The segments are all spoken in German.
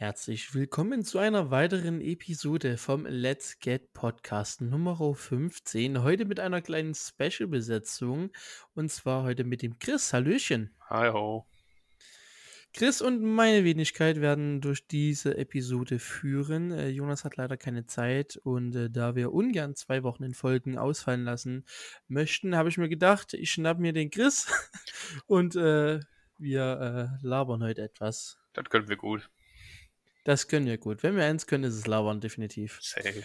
Herzlich willkommen zu einer weiteren Episode vom Let's Get Podcast Nummer 15. Heute mit einer kleinen Special-Besetzung. Und zwar heute mit dem Chris. Hallöchen. Hi ho. Chris und meine Wenigkeit werden durch diese Episode führen. Äh, Jonas hat leider keine Zeit und äh, da wir ungern zwei Wochen in Folgen ausfallen lassen möchten, habe ich mir gedacht, ich schnapp mir den Chris und äh, wir äh, labern heute etwas. Das können wir gut. Das können wir gut. Wenn wir eins können, ist es labern, definitiv. Safe.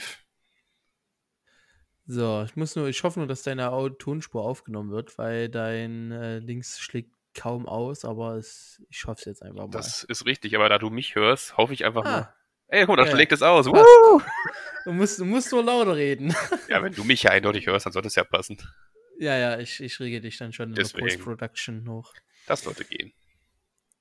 So, ich muss nur, ich hoffe nur, dass deine Tonspur aufgenommen wird, weil dein äh, Links schlägt kaum aus, aber es, ich hoffe es jetzt einfach mal. Das ist richtig, aber da du mich hörst, hoffe ich einfach Ah. nur. Ey, guck, da Ja. schlägt es aus. Du musst, du musst nur lauter reden. Ja, wenn du mich ja eindeutig hörst, dann sollte es ja passen. ja, ja, ich, ich rege dich dann schon in der Deswegen. Post-Production hoch. Das sollte gehen.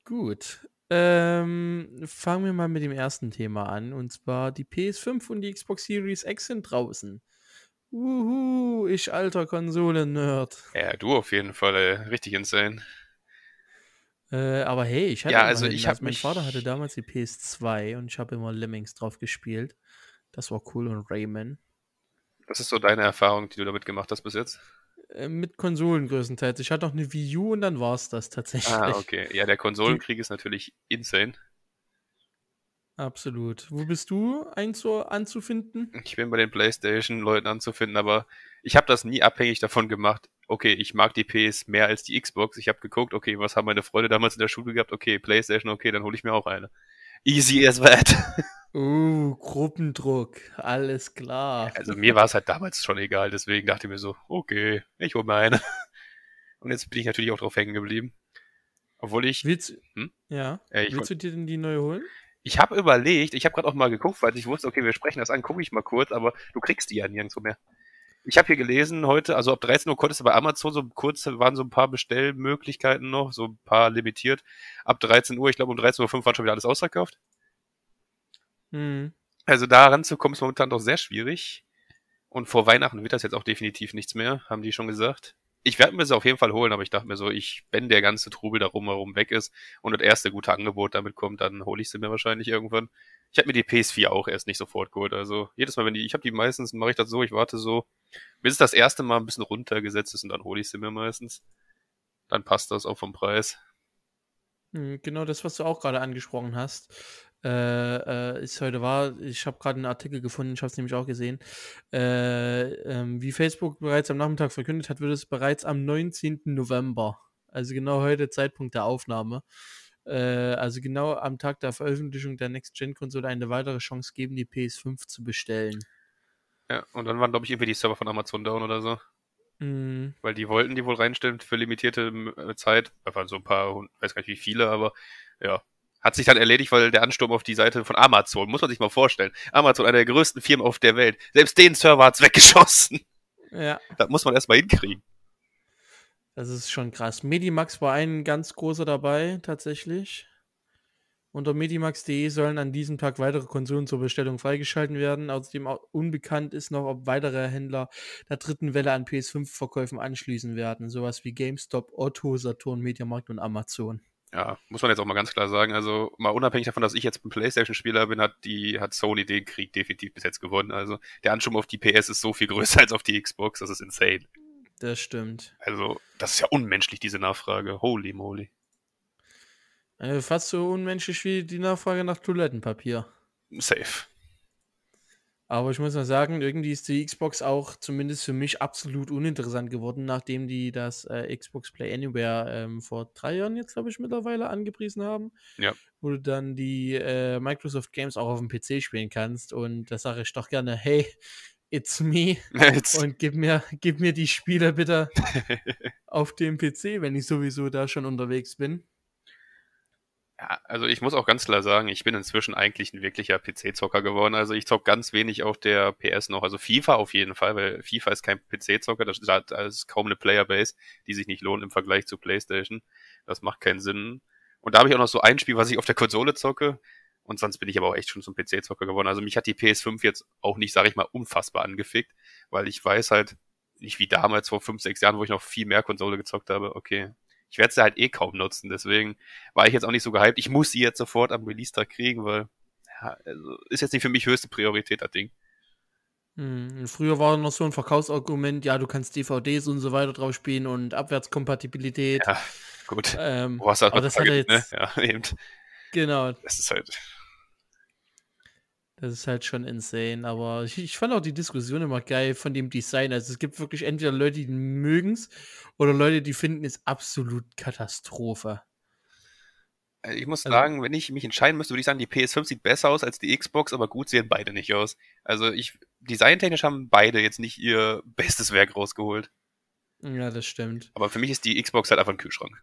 Gut. Ähm, fangen wir mal mit dem ersten Thema an. Und zwar die PS5 und die Xbox Series X sind draußen. Uhu, ich alter Konsolen-Nerd. Ja, du auf jeden Fall, äh, richtig insane. Äh, aber hey, ich hatte Ja, also ich das. hab Mein Vater hatte damals die PS2 und ich habe immer Lemmings drauf gespielt. Das war cool und Rayman. Was ist so deine Erfahrung, die du damit gemacht hast bis jetzt? Äh, mit Konsolen größtenteils. Ich hatte noch eine Wii U und dann war es das tatsächlich. Ah, okay. Ja, der Konsolenkrieg ist natürlich insane. Absolut. Wo bist du einzu anzufinden? Ich bin bei den PlayStation-Leuten anzufinden, aber ich habe das nie abhängig davon gemacht. Okay, ich mag die PS mehr als die Xbox. Ich habe geguckt, okay, was haben meine Freunde damals in der Schule gehabt? Okay, PlayStation, okay, dann hole ich mir auch eine. Easy as that. Uh, Gruppendruck. Alles klar. Also mir war es halt damals schon egal, deswegen dachte ich mir so, okay, ich hole mir eine. Und jetzt bin ich natürlich auch drauf hängen geblieben. Obwohl ich, Willst, Hm? ja. äh, ich, Willst du dir denn die neue holen? ich habe überlegt, ich habe gerade auch mal geguckt, weil ich wusste, okay, wir sprechen das an, gucke ich mal kurz, aber du kriegst die ja nirgendwo mehr. Ich habe hier gelesen heute, also ab 13 Uhr konntest du bei Amazon so kurz, waren so ein paar Bestellmöglichkeiten noch, so ein paar limitiert. Ab 13 Uhr, ich glaube um 13.05 Uhr war schon wieder alles ausverkauft. Hm. Also da ranzukommen ist momentan doch sehr schwierig. Und vor Weihnachten wird das jetzt auch definitiv nichts mehr, haben die schon gesagt. Ich werde mir sie auf jeden Fall holen, aber ich dachte mir so, ich, wenn der ganze Trubel darum herum weg ist und das erste gute Angebot damit kommt, dann hole ich sie mir wahrscheinlich irgendwann. Ich habe mir die PS4 auch erst nicht sofort geholt. Also jedes Mal, wenn die, ich habe die meistens, mache ich das so, ich warte so, bis es das erste Mal ein bisschen runtergesetzt ist und dann hole ich sie mir meistens. Dann passt das auch vom Preis. Hm, Genau das, was du auch gerade angesprochen hast, äh, äh, ist heute wahr. Ich habe gerade einen Artikel gefunden, ich habe es nämlich auch gesehen. Äh, ähm, wie Facebook bereits am Nachmittag verkündet hat, wird es bereits am 19. November, also genau heute Zeitpunkt der Aufnahme, äh, also genau am Tag der Veröffentlichung der Next-Gen-Konsole eine weitere Chance geben, die PS5 zu bestellen. Ja, und dann waren, glaube ich, irgendwie die Server von Amazon down oder so. Hm, Weil die wollten die wohl reinstellen für limitierte Zeit. Waren so ein paar, weiß gar nicht wie viele, aber ja. Hat sich dann erledigt, weil der Ansturm auf die Seite von Amazon, muss man sich mal vorstellen. Amazon, einer der größten Firmen auf der Welt. Selbst den Server hat's weggeschossen. ja. Das muss man erstmal hinkriegen. Das ist schon krass. Medimax war ein ganz großer dabei, tatsächlich. Unter medimax.de sollen an diesem Tag weitere Konsolen zur Bestellung freigeschalten werden. Außerdem auch unbekannt ist noch, ob weitere Händler der dritten Welle an PS5-Verkäufen anschließen werden. Sowas wie GameStop, Otto, Saturn, Mediamarkt und Amazon. Ja, muss man jetzt auch mal ganz klar sagen. Also mal unabhängig davon, dass ich jetzt ein Playstation-Spieler bin, hat die hat Sony den Krieg definitiv bis jetzt gewonnen. Also der Ansturm auf die PS ist so viel größer als auf die Xbox. Das ist insane. Das stimmt. Also das ist ja unmenschlich diese Nachfrage. Holy moly. Äh, fast so unmenschlich wie die Nachfrage nach Toilettenpapier. Safe. Aber ich muss mal sagen, irgendwie ist die Xbox auch zumindest für mich absolut uninteressant geworden, nachdem die das äh, Xbox Play Anywhere ähm, vor drei Jahren jetzt, glaube ich, mittlerweile angepriesen haben. Ja. Wo du dann die äh, Microsoft Games auch auf dem PC spielen kannst. Und da sage ich doch gerne, hey, it's me. Jetzt, Und gib mir, gib mir die Spiele bitte auf dem PC, wenn ich sowieso da schon unterwegs bin. Ja, also ich muss auch ganz klar sagen, ich bin inzwischen eigentlich ein wirklicher PC-Zocker geworden. Also ich zock ganz wenig auf der PS noch. Also FIFA auf jeden Fall, weil FIFA ist kein PC-Zocker, das das ist kaum eine Playerbase, die sich nicht lohnt im Vergleich zu PlayStation. Das macht keinen Sinn. Und da habe ich auch noch so ein Spiel, was ich auf der Konsole zocke. Und sonst bin ich aber auch echt schon zum PC-Zocker geworden. Also mich hat die PS5 jetzt auch nicht, sage ich mal, unfassbar angefickt, weil ich weiß halt, nicht wie damals vor fünf, sechs Jahren, wo ich noch viel mehr Konsole gezockt habe, okay, ich werde sie halt eh kaum nutzen. Deswegen war ich jetzt auch nicht so gehypt. Ich muss sie jetzt sofort am Release-Tag kriegen, weil ja, also ist jetzt nicht für mich höchste Priorität, das Ding. Hm, früher war noch so ein Verkaufsargument, ja, du kannst DVDs und so weiter drauf spielen und Abwärtskompatibilität. Ja, gut. Ähm, hast halt aber das hat er ne? jetzt, Ja, eben. genau, Das ist halt. Das ist halt schon insane. Aber ich, ich fand auch die Diskussion immer geil von dem Design. Also es gibt wirklich entweder Leute, die mögen es oder Leute, die finden es absolut Katastrophe. Also ich muss Also- sagen, wenn ich mich entscheiden müsste, würde ich sagen, die PS5 sieht besser aus als die Xbox, aber gut sehen beide nicht aus. Also ich, designtechnisch haben beide jetzt nicht ihr bestes Werk rausgeholt. Ja, das stimmt. Aber für mich ist die Xbox halt einfach ein Kühlschrank.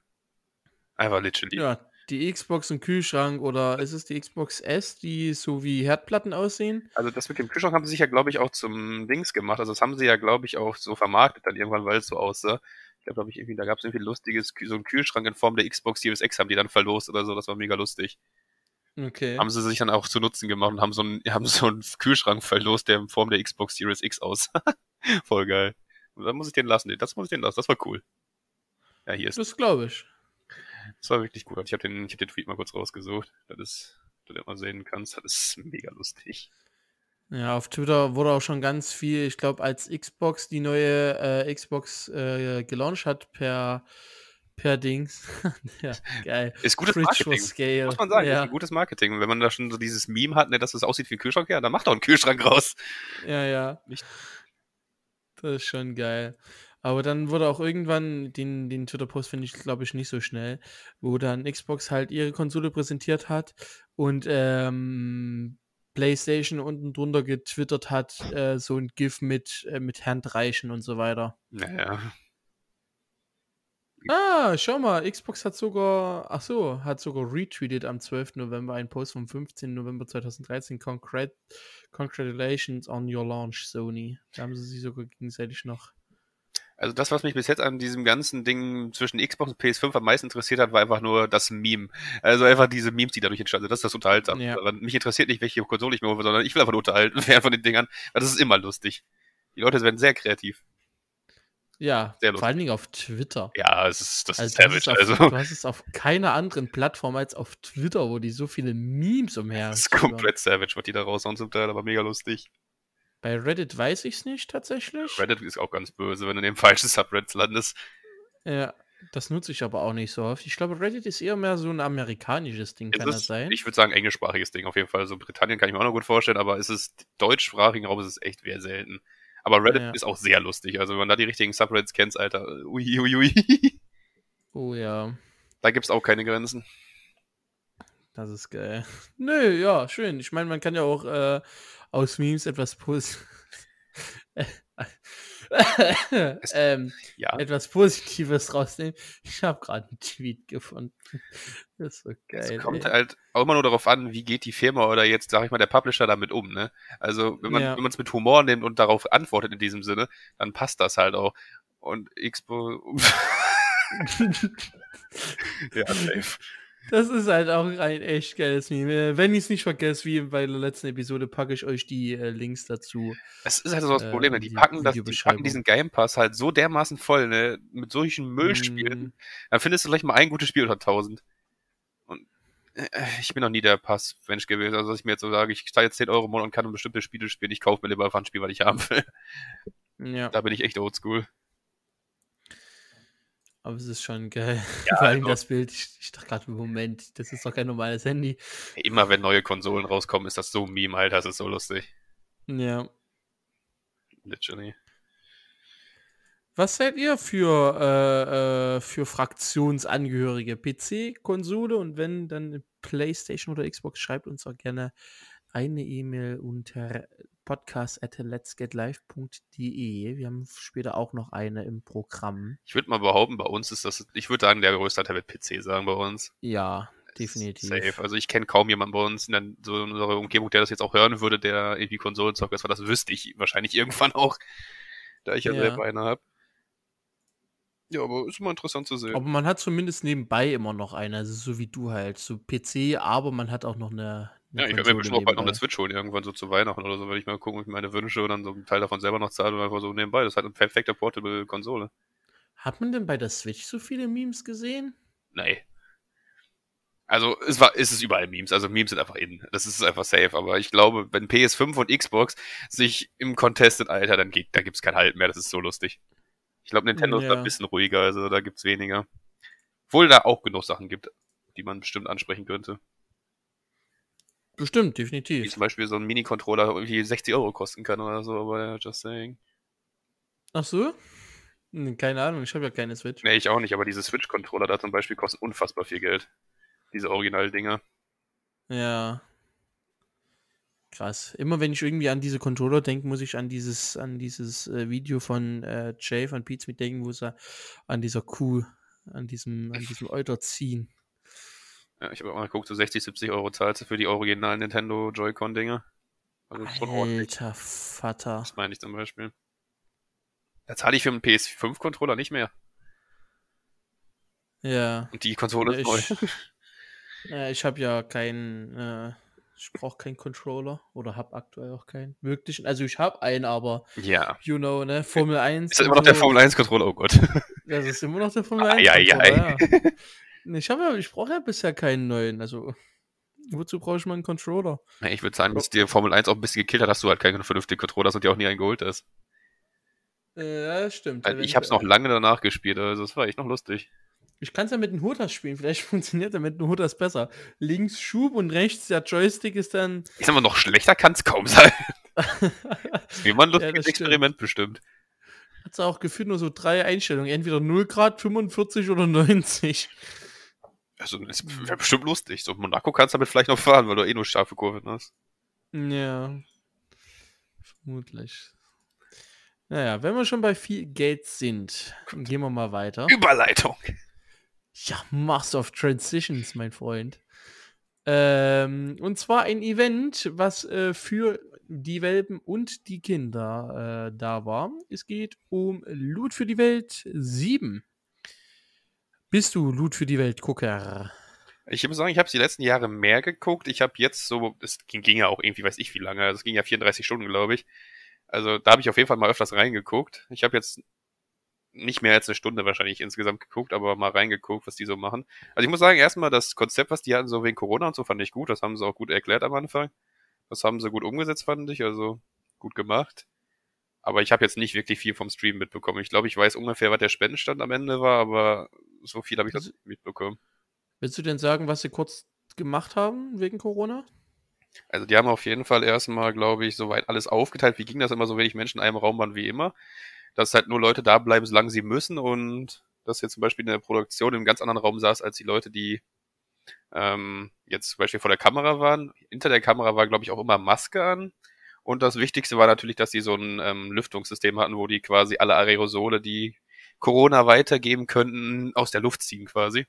Einfach literally. Ja, die Xbox im Kühlschrank oder ist es die Xbox S, die so wie Herdplatten aussehen? Also das mit dem Kühlschrank haben sie sich ja, glaube ich, auch zum Dings gemacht. Also das haben sie ja, glaube ich, auch so vermarktet dann irgendwann, weil es so aussah. Ich glaube, glaub ich, irgendwie, da gab es irgendwie lustiges, so einen Kühlschrank in Form der Xbox Series X haben die dann verlost oder so. Das war mega lustig. Okay. Haben sie sich dann auch zu Nutzen gemacht und haben so einen, haben so einen Kühlschrank verlost, der in Form der Xbox Series X aussah. Voll geil. Und dann muss ich den lassen. Das muss ich den lassen. Das war cool. Ja, hier ist. Das glaube ich. Das war wirklich gut. Ich habe den, ich hab den Tweet mal kurz rausgesucht. Das ist, dass du den mal sehen kannst. Das ist mega lustig. Ja, auf Twitter wurde auch schon ganz viel, ich glaube, als Xbox die neue äh, Xbox äh, gelauncht hat per, per Dings. ja, geil. Ist gutes Fridge Marketing. Muss man sagen, ja, gutes Marketing. Und wenn man da schon so dieses Meme hat, ne, dass es aussieht wie ein Kühlschrank, ja, dann macht doch einen Kühlschrank raus. ja, ja. Nicht- Das ist schon geil. Aber dann wurde auch irgendwann, den, den Twitter-Post finde ich, glaube ich, nicht so schnell, wo dann Xbox halt ihre Konsole präsentiert hat und ähm, PlayStation unten drunter getwittert hat, äh, so ein GIF mit, äh, mit Handreichen und so weiter. Naja. Ah, schau mal, Xbox hat sogar, ach so, hat sogar retweetet am 12. November einen Post vom 15. November 2013. Congrat Congratulations on your launch, Sony. Da haben sie sich sogar gegenseitig noch. Also das, was mich bis jetzt an diesem ganzen Ding zwischen Xbox und PS5 am meisten interessiert hat, war einfach nur das Meme. Also einfach diese Memes, die dadurch entstanden sind. Das ist das Unterhaltsam. Ja. Mich interessiert nicht, welche Konsole ich mir hole, sondern ich will einfach nur unterhalten werden von den Dingern. Weil das ist immer lustig. Die Leute werden sehr kreativ. Ja, Sehr vor allen Dingen auf Twitter. Ja, es ist, das ist Also, du, hast es savage. auf, Also, du hast es auf keiner anderen Plattform als auf Twitter, wo die so viele Memes umher. das ist komplett savage, was die da raushauen zum Teil, aber mega lustig. Bei Reddit weiß ich es nicht tatsächlich. Reddit ist auch ganz böse, wenn du in dem falschen Subreddit landest. Ja, das nutze ich aber auch nicht so oft. Ich glaube, Reddit ist eher mehr so ein amerikanisches Ding, Es kann das ist, sein? ich würde sagen, englischsprachiges Ding auf jeden Fall. So Britannien kann ich mir auch noch gut vorstellen, aber es ist deutschsprachigen Raum ist es echt sehr selten. Aber Reddit Ja. ist auch sehr lustig. Also wenn man da die richtigen Subreddits kennt, Alter, ui, ui, ui. Oh ja, da gibt's auch keine Grenzen. Das ist geil. Nö, ja, schön. Ich meine, man kann ja auch äh, aus Memes etwas Pos ähm, Ja, etwas Positives rausnehmen. Ich habe gerade einen Tweet gefunden. Das ist so geil. es kommt ey. halt auch immer nur darauf an, wie geht die Firma oder jetzt, sag ich mal, der Publisher damit um, ne? Also wenn man Ja. wenn man es mit Humor nimmt und darauf antwortet in diesem Sinne, dann passt das halt auch. Und Xpo ja, safe. Das ist halt auch ein echt geiles Meme. Äh, Wenn ich es nicht vergesse, wie bei der letzten Episode, packe ich euch die äh, Links dazu. Es ist halt so das Äh, Problem, ne? die die packen, das, die packen diesen Game Pass halt so dermaßen voll, ne? Mit solchen Müllspielen. Mm, Dann findest du gleich mal ein gutes Spiel unter 1000. Und äh, ich bin noch nie der Pass-Mensch gewesen. Also, dass ich mir jetzt so sage, ich zahle jetzt 10 Euro im Monat und kann bestimmte Spiele spielen. Ich kaufe mir lieber einfach ein Spiel, was ich haben will. Ja, Da bin ich echt oldschool. Aber es ist schon geil. Ja, Vor allem also- das Bild. Ich, ich dachte gerade, Moment, das ist doch kein normales Handy. Immer wenn neue Konsolen rauskommen, ist das so ein Meme, Alter. Das ist so lustig. Ja. Literally. Was seid ihr für, äh, äh, für Fraktionsangehörige? PC, Konsole und wenn, dann Playstation oder Xbox? Schreibt uns auch gerne eine E-Mail unter podcast.letsgetlive.de. Wir haben später auch noch eine im Programm. Ich würde mal behaupten, bei uns ist das, ich würde sagen, der größte Teil wird PC sagen bei uns. Ja, definitiv. Safe. Also ich kenne kaum jemanden bei uns in, der, so in unserer Umgebung, der das jetzt auch hören würde, der irgendwie Konsolenzockt ist, weil das wüsste ich wahrscheinlich irgendwann auch, da ich ja, Ja. selber eine habe. Ja, aber ist immer interessant zu sehen. Aber man hat zumindest nebenbei immer noch eine, also so wie du halt, so PC, aber man hat auch noch eine. Ja, ich werde mir bestimmt auch bald noch eine. Switch holen, irgendwann so zu Weihnachten oder so, wenn ich mal gucken, ob ich meine Wünsche und dann so einen Teil davon selber noch zahle und einfach so nebenbei. Das ist halt eine perfekte Portable-Konsole. Hat man denn bei der Switch so viele Memes gesehen? Nee. Also es war, ist es überall Memes. Also Memes sind einfach in. Das ist einfach safe. Aber ich glaube, wenn PS5 und Xbox sich im Contest sind, Alter, dann geht, da gibt's kein Halt mehr. Das ist so lustig. Ich glaube, Nintendo ja. ist da ein bisschen ruhiger, also da gibt's weniger. Obwohl da auch genug Sachen gibt, die man bestimmt ansprechen könnte. Bestimmt, definitiv. Wie zum Beispiel so ein Mini-Controller irgendwie 60 Euro kosten kann oder so, aber just saying. Ach so? Hm, keine Ahnung, ich habe ja keine Switch. Nee, ich auch nicht, aber diese Switch-Controller da zum Beispiel kosten unfassbar viel Geld. Diese Original-Dinger. Ja. Krass. Immer wenn ich irgendwie an diese Controller denke, muss ich an dieses, an dieses äh, Video von äh, Jay von Pizza denken, wo sie an dieser Kuh, an diesem, an diesem Euter ziehen. Ja, ich habe auch mal geguckt, so 60, 70 Euro zahlst du für die originalen Nintendo Joy-Con-Dinger. Also Alter Vater. Das meine ich zum Beispiel. Da zahle ich für einen PS5-Controller nicht mehr. Ja. Und die Konsole ist neu. Ja, ich habe ja keinen, äh, ich brauche keinen Controller oder habe aktuell auch keinen. Wirklich, also ich habe einen, aber ja. you know, ne, Formel 1. Ist das immer noch der Formel 1 Controller? Oh Gott. Das ist immer noch der Formel 1 Controller. Ja, ja, ja. Ich habe ja, ich brauche ja bisher keinen neuen, also wozu brauche ich mal einen Controller? Ja, ich würde sagen, dass dir Formel 1 auch ein bisschen gekillt hat, dass du halt keinen vernünftigen Controller hast und dir auch nie einen geholt hast. Ja, stimmt. Also ich habe es noch lange danach gespielt, also das war echt noch lustig. Ich kann es ja mit dem Hutas spielen, vielleicht funktioniert er mit dem Hutas besser. Links Schub und rechts der Joystick ist dann. Ich sag mal, noch schlechter kann es kaum sein. Wie man lustiges ja, Experiment bestimmt. Hat es auch gefühlt nur so drei Einstellungen, entweder 0 Grad, 45 oder 90. Also, das wäre bestimmt lustig. So, Monaco kannst du damit vielleicht noch fahren, weil du eh nur scharfe Kurven hast. Ja. Vermutlich. Naja, wenn wir schon bei viel Geld sind, gehen wir mal weiter. Überleitung. Ja, Master of Transitions, mein Freund. Ähm, und zwar ein Event, was äh, für die Welpen und die Kinder äh, da war. Es geht um Loot für die Welt 7. Bist du Loot für die Welt Gucker? Ich muss sagen, ich habe die letzten Jahre mehr geguckt. Ich habe jetzt so, es ging, ging, ja auch irgendwie, weiß ich wie lange, es ging ja 34 Stunden, glaube ich. Also da habe ich auf jeden Fall mal öfters reingeguckt. Ich habe jetzt nicht mehr als eine Stunde wahrscheinlich insgesamt geguckt, aber mal reingeguckt, was die so machen. Also ich muss sagen, erstmal das Konzept, was die hatten, so wegen Corona und so, fand ich gut. Das haben sie auch gut erklärt am Anfang. Das haben sie gut umgesetzt, fand ich. Also gut gemacht. Aber ich habe jetzt nicht wirklich viel vom Stream mitbekommen. Ich glaube, ich weiß ungefähr, was der Spendenstand am Ende war, aber so viel habe ich das nicht mitbekommen. Willst du denn sagen, was sie kurz gemacht haben wegen Corona? Also die haben auf jeden Fall erstmal, glaube ich, soweit alles aufgeteilt. Wie ging das immer so wenig Menschen in einem Raum waren wie immer? dass halt nur Leute da bleiben, solange sie müssen und dass jetzt zum Beispiel in der Produktion in einem ganz anderen Raum saß als die Leute, die ähm, jetzt zum Beispiel vor der Kamera waren. Hinter der Kamera war, glaube ich, auch immer Maske an. Und das Wichtigste war natürlich, dass sie so ein ähm, Lüftungssystem hatten, wo die quasi alle Aerosole, die Corona weitergeben könnten, aus der Luft ziehen quasi.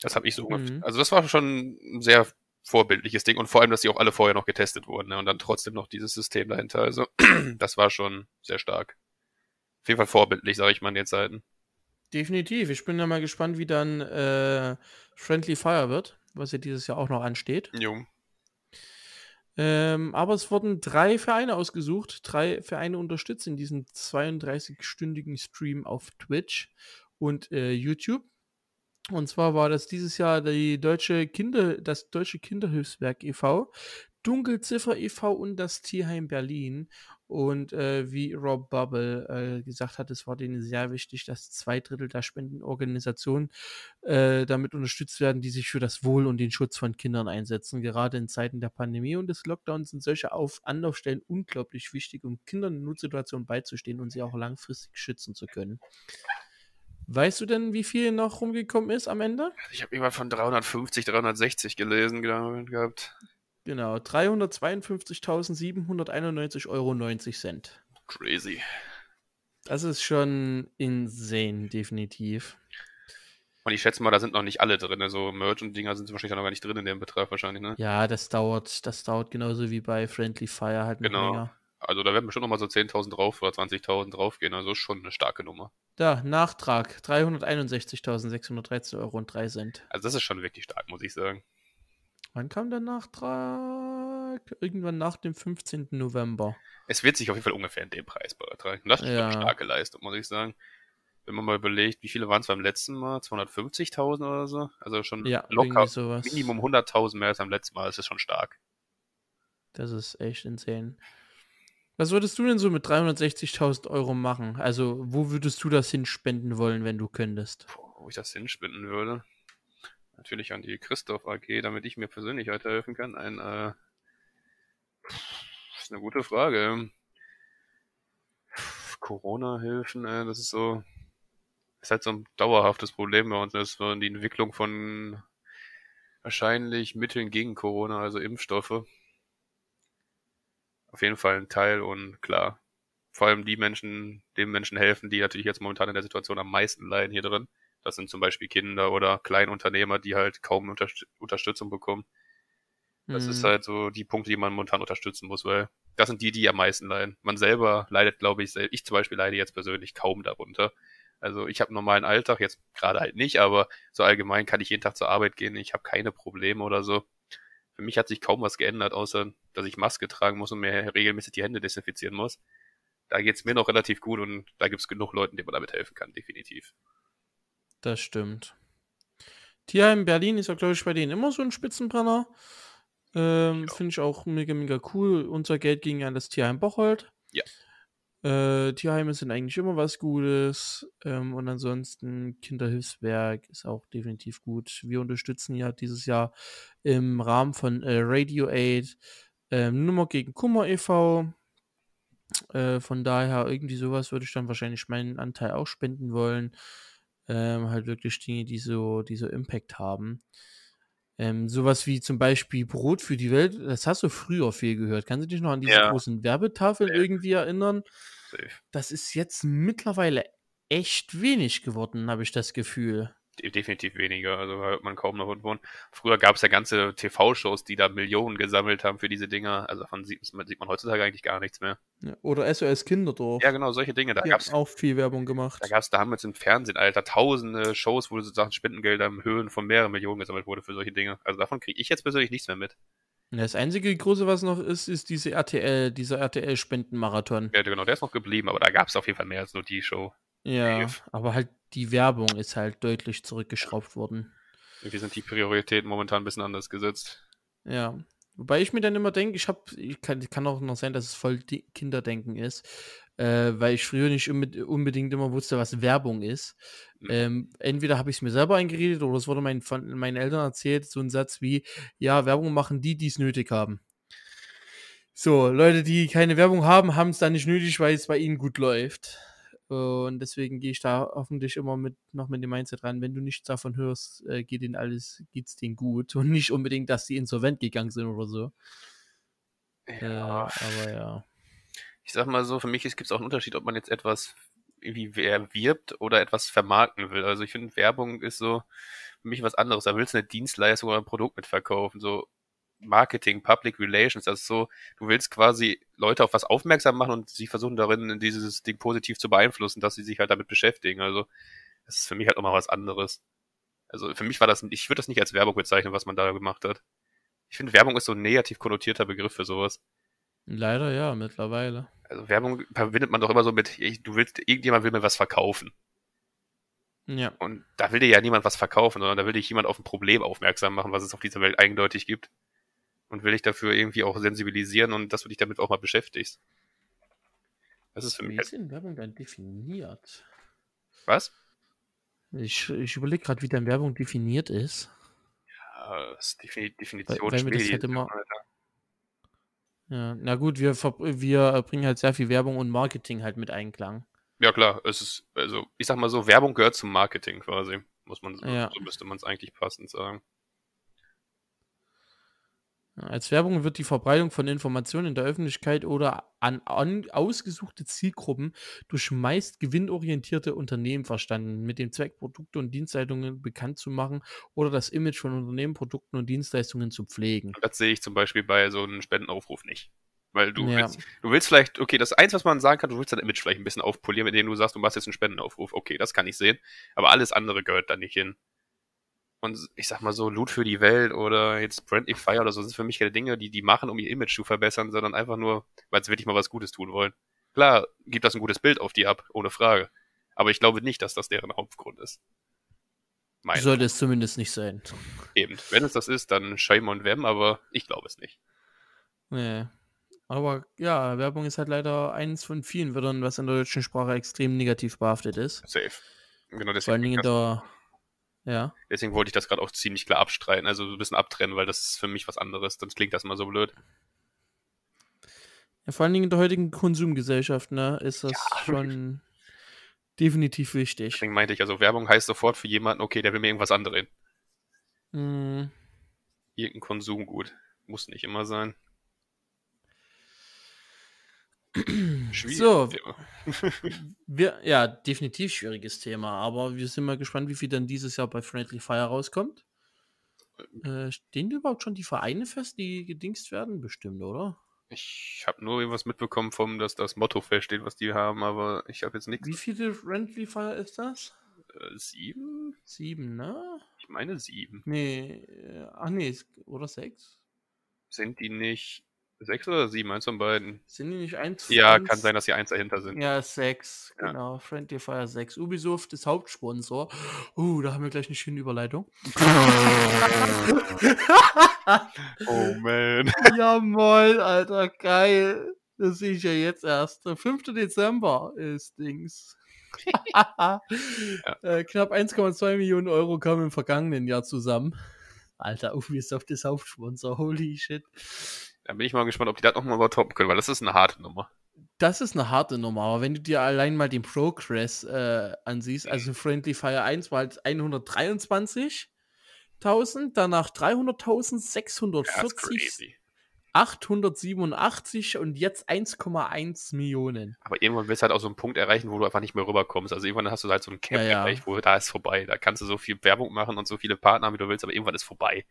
Das habe ich so gemacht. Mhm. Also das war schon ein sehr vorbildliches Ding und vor allem, dass sie auch alle vorher noch getestet wurden ne? und dann trotzdem noch dieses System dahinter. Also das war schon sehr stark. Auf jeden Fall vorbildlich, sage ich mal, in den Zeiten. Definitiv. Ich bin ja mal gespannt, wie dann äh, Friendly Fire wird, was ja dieses Jahr auch noch ansteht. Jo. Ähm, aber es wurden drei Vereine ausgesucht. Drei Vereine unterstützen diesen 32-stündigen Stream auf Twitch und äh, YouTube. Und zwar war das dieses Jahr die deutsche Kinder, das Deutsche Kinderhilfswerk e.V., Dunkelziffer e.V. und das Tierheim Berlin. Und äh, wie Rob Bubble äh, gesagt hat, es war denen sehr wichtig, dass zwei Drittel der Spendenorganisationen äh, damit unterstützt werden, die sich für das Wohl und den Schutz von Kindern einsetzen. Gerade in Zeiten der Pandemie und des Lockdowns sind solche Auf Anlaufstellen unglaublich wichtig, um Kindern in Notsituationen beizustehen und sie auch langfristig schützen zu können. Weißt du denn, wie viel noch rumgekommen ist am Ende? Ich habe irgendwann von 350, 360 gelesen gehabt. Genau, 352.791,90 Euro. Crazy. Das ist schon insane, definitiv. Und ich schätze mal, da sind noch nicht alle drin. So Merch und Dinger sind wahrscheinlich noch gar nicht drin in dem Betrag wahrscheinlich, ne? Ja, das dauert, das dauert genauso wie bei Friendly Fire halt genau. länger. Also da werden bestimmt noch mal so 10.000 drauf oder 20.000 draufgehen. Also schon eine starke Nummer. Da, Nachtrag. 361.613 Euro und 3 Cent. Also das ist schon wirklich stark, muss ich sagen. Wann kam der Nachtrag? Irgendwann nach dem 15. November. Es wird sich auf jeden Fall ungefähr in dem Preis beitragen. Das ist ja. eine starke Leistung, muss ich sagen. wenn man mal überlegt, wie viele waren es beim letzten Mal? 250.000 oder so? Also schon Ja, locker. Minimum 100.000 mehr als beim letzten Mal. Das ist schon stark. Das ist echt insane. Was würdest du denn so mit 360.000 Euro machen? Also, wo würdest du das hinspenden wollen, wenn du könntest? Puh, wo ich das hinspenden würde. Natürlich an die Christoph AG, damit ich mir persönlich weiterhelfen kann. Ein, äh, das ist eine gute Frage. Corona-Hilfen, äh, das ist so, ist halt so ein dauerhaftes Problem bei uns. Das ist so die Entwicklung von wahrscheinlich Mitteln gegen Corona, also Impfstoffe. Auf jeden Fall ein Teil und klar, vor allem die Menschen, den Menschen helfen, die natürlich jetzt momentan in der Situation am meisten leiden hier drin. Das sind zum Beispiel Kinder oder Kleinunternehmer, die halt kaum Unterst Unterstützung bekommen. Das ist Mhm. halt so die Punkte, die man momentan unterstützen muss, weil das sind die, die am meisten leiden. Man selber leidet, glaube ich, ich zum Beispiel leide jetzt persönlich kaum darunter. Also ich habe einen normalen Alltag, jetzt gerade halt nicht, aber so allgemein kann ich jeden Tag zur Arbeit gehen, ich habe keine Probleme oder so. Für mich hat sich kaum was geändert, außer dass ich Maske tragen muss und mir regelmäßig die Hände desinfizieren muss. Da geht's mir noch relativ gut und da gibt's genug Leuten, denen man damit helfen kann, definitiv. Das stimmt. Tierheim Berlin ist ja, glaube ich, bei denen immer so ein Spitzenbrenner. Ähm, Ja. Finde ich auch mega, mega cool. Unser Geld ging an das Tierheim Bocholt. Ja. Äh, Tierheime sind eigentlich immer was Gutes. Ähm, und ansonsten Kinderhilfswerk ist auch definitiv gut. Wir unterstützen ja dieses Jahr im Rahmen von äh, Radio Aid ähm, Nummer gegen Kummer e.V. Äh, von daher irgendwie sowas würde ich dann wahrscheinlich meinen Anteil auch spenden wollen. Ähm, halt wirklich Dinge, die so, die so Impact haben. Ähm, sowas wie zum Beispiel Brot für die Welt, das hast du früher viel gehört. Kannst du dich noch an diese Ja. großen Werbetafeln Safe. irgendwie erinnern? Safe. Das ist jetzt mittlerweile echt wenig geworden, habe ich das Gefühl. De- Definitiv weniger, also hört man kaum noch irgendwo. Früher gab es ja ganze TV-Shows, die da Millionen gesammelt haben für diese Dinger. Also davon sieht, man- sieht man heutzutage eigentlich gar nichts mehr. Ja, Oder SOS Kinderdorf. Ja, genau, solche Dinge. Da gab's haben auch viel Werbung gemacht. Da gab es damals im Fernsehen, Alter, tausende Shows, wo sozusagen Spendengelder in Höhen von mehreren Millionen gesammelt wurde für solche Dinge. Also davon kriege ich jetzt persönlich nichts mehr mit. Das einzige große, was noch ist, ist diese RTL, dieser RTL-Spendenmarathon. Ja, genau, der ist noch geblieben, aber da gab es auf jeden Fall mehr als nur die Show. Ja, Safe. aber halt die Werbung ist halt deutlich zurückgeschraubt worden. Irgendwie sind die Prioritäten momentan ein bisschen anders gesetzt. Ja. Wobei ich mir dann immer denke, ich habe, ich kann, kann auch noch sein, dass es voll die Kinderdenken ist, äh, weil ich früher nicht unbe- unbedingt immer wusste, was Werbung ist. Mhm. Ähm, entweder habe ich es mir selber eingeredet oder es wurde mein, von meinen Eltern erzählt, so ein Satz wie, ja, Werbung machen die, die es nötig haben. So, Leute, die keine Werbung haben, haben es dann nicht nötig, weil es bei ihnen gut läuft. Und deswegen gehe ich da hoffentlich immer mit noch mit dem Mindset ran, wenn du nichts davon hörst, äh, geht denen alles, geht's denen gut. Und nicht unbedingt, dass die insolvent gegangen sind oder so. Äh, Ja, aber ja. ich sag mal so, für mich gibt es auch einen Unterschied, ob man jetzt etwas irgendwie wer- wirbt oder etwas vermarkten will. Also ich finde, Werbung ist so für mich was anderes. Da willst du eine Dienstleistung oder ein Produkt mitverkaufen. So Marketing, Public Relations, das ist so, du willst quasi Leute auf was aufmerksam machen und sie versuchen darin, dieses Ding positiv zu beeinflussen, dass sie sich halt damit beschäftigen. Also das ist für mich halt auch mal was anderes. Also für mich war das, ich würde das nicht als Werbung bezeichnen, was man da gemacht hat. Ich finde, Werbung ist so ein negativ konnotierter Begriff für sowas. Leider ja, mittlerweile. Also Werbung verbindet man doch immer so mit, du willst, irgendjemand will mir was verkaufen. Ja. Und da will dir ja niemand was verkaufen, sondern da will dich jemand auf ein Problem aufmerksam machen, was es auf dieser Welt eindeutig gibt. Und will dich dafür irgendwie auch sensibilisieren und dass du dich damit auch mal beschäftigst. Das ist für mich Wie ist denn Werbung dann definiert? was? Ich, ich überlege gerade, wie dann Werbung definiert ist. Ja, das ist Defini Weil, Definition weil mir das halt immer. Ja, na gut, wir, wir bringen halt sehr viel Werbung und Marketing halt mit Einklang. Ja klar, es ist, also ich sag mal so, Werbung gehört zum Marketing quasi. Muss man, Ja. so müsste man es eigentlich passend sagen. Als Werbung wird die Verbreitung von Informationen in der Öffentlichkeit oder an, an ausgesuchte Zielgruppen durch meist gewinnorientierte Unternehmen verstanden, mit dem Zweck, Produkte und Dienstleistungen bekannt zu machen oder das Image von Unternehmen, Produkten und Dienstleistungen zu pflegen. Das sehe ich zum Beispiel bei so einem Spendenaufruf nicht. Weil du Ja. willst, du willst vielleicht, okay, das eins, was man sagen kann, du willst dein Image vielleicht ein bisschen aufpolieren, mit dem du sagst, du machst jetzt einen Spendenaufruf. Okay, das kann ich sehen. Aber alles andere gehört da nicht hin. Und ich sag mal so, Loot für die Welt oder jetzt Brandly Fire oder so, sind für mich keine Dinge, die die machen, um ihr Image zu verbessern, sondern einfach nur, weil sie wirklich mal was Gutes tun wollen. Klar, gibt das ein gutes Bild auf die ab, ohne Frage. Aber ich glaube nicht, dass das deren Hauptgrund ist. Meine Sollte es zumindest nicht sein. Eben. Wenn es das ist, dann shame on them, aber ich glaube es nicht. Nee. Aber ja, Werbung ist halt leider eins von vielen Wörtern, was in der deutschen Sprache extrem negativ behaftet ist. Safe. Genau deswegen. Vor allen Dingen da. Ja. Deswegen wollte ich das gerade auch ziemlich klar abstreiten, also ein bisschen abtrennen, weil das ist für mich was anderes. Sonst klingt das immer so blöd. Ja, vor allen Dingen in der heutigen Konsumgesellschaft, ne, ist das ja. schon definitiv wichtig. Deswegen meinte ich, also Werbung heißt sofort für jemanden, okay, der will mir irgendwas andrehen. Mhm. Irgendein Konsumgut. Muss nicht immer sein. Schwierig. So, wir, ja, definitiv schwieriges Thema, aber wir sind mal gespannt, wie viel dann dieses Jahr bei Friendly Fire rauskommt. Äh, stehen überhaupt schon die Vereine fest, die gedingst werden? Bestimmt, oder? Ich habe nur irgendwas mitbekommen vom, dass das Motto feststeht, was die haben, aber ich habe jetzt nichts. Wie viele Friendly Fire ist das? Äh, sieben? Sieben, ne? Ich meine sieben. Nee, äh, ach nee, oder sechs? Sind die nicht Sechs oder sieben, eins von beiden. Sind die nicht eins? Ja, eins? kann sein, dass sie eins dahinter sind. Ja, sechs, ja. genau. Friendly Fire 6. Ubisoft ist Hauptsponsor. Uh, da haben wir gleich eine schöne Überleitung. oh man. Ja, moin, Alter, geil. Das sehe ich ja jetzt erst. Der 5. Dezember ist Dings. ja. äh, knapp 1,2 Millionen Euro kamen im vergangenen Jahr zusammen. Alter, Ubisoft ist Hauptsponsor. Holy shit. Da bin ich mal gespannt, ob die das nochmal übertoppen können, weil das ist eine harte Nummer. Das ist eine harte Nummer, aber wenn du dir allein mal den Progress äh, ansiehst, also Friendly Fire 1 war halt 123.000, danach 300.000, 640, 887 und jetzt 1,1 Millionen. Aber irgendwann willst du halt auch so einen Punkt erreichen, wo du einfach nicht mehr rüberkommst. Also irgendwann hast du halt so ein Cap ja, ja. erreicht, wo da ist vorbei. Da kannst du so viel Werbung machen und so viele Partner, wie du willst, aber irgendwann ist vorbei.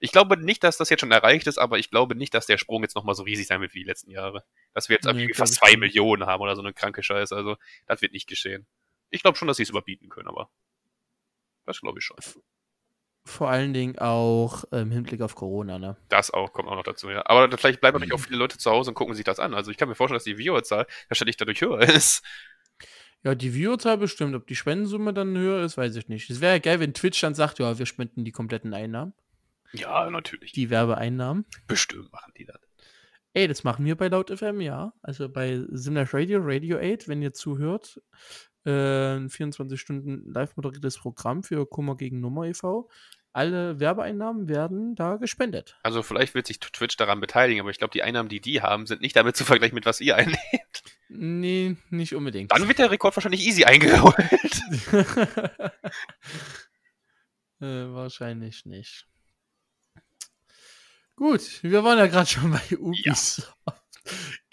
Ich glaube nicht, dass das jetzt schon erreicht ist, aber ich glaube nicht, dass der Sprung jetzt nochmal so riesig sein wird wie die letzten Jahre. Dass wir jetzt nee, fast zwei Millionen haben oder so eine kranke Scheiße. Also, das wird nicht geschehen. Ich glaube schon, dass sie es überbieten können, aber das glaube ich schon. Vor allen Dingen auch im Hinblick auf Corona, ne? Das auch, kommt auch noch dazu, ja. Aber vielleicht bleiben natürlich auch viele Leute zu Hause und gucken sich das an. Also ich kann mir vorstellen, dass die Viewerzahl wahrscheinlich dadurch höher ist. Ja, die Viewerzahl bestimmt. Ob die Spendensumme dann höher ist, weiß ich nicht. Es wäre ja geil, wenn Twitch dann sagt, ja, wir spenden die kompletten Einnahmen. Ja, natürlich. Die Werbeeinnahmen. Bestimmt machen die das. Ey, das machen wir bei Laut FM, ja. Also bei Simlife Radio, Radio 8, wenn ihr zuhört. Äh, 24 Stunden live moderiertes Programm für Kummer gegen Nummer e.V. Alle Werbeeinnahmen werden da gespendet. Also vielleicht wird sich Twitch daran beteiligen, aber ich glaube, die Einnahmen, die die haben, sind nicht damit zu vergleichen mit was ihr einnehmt. Nee, nicht unbedingt. Dann wird der Rekord wahrscheinlich easy eingeholt. äh, wahrscheinlich nicht. Gut, wir waren ja gerade schon bei Ubisoft. Ja.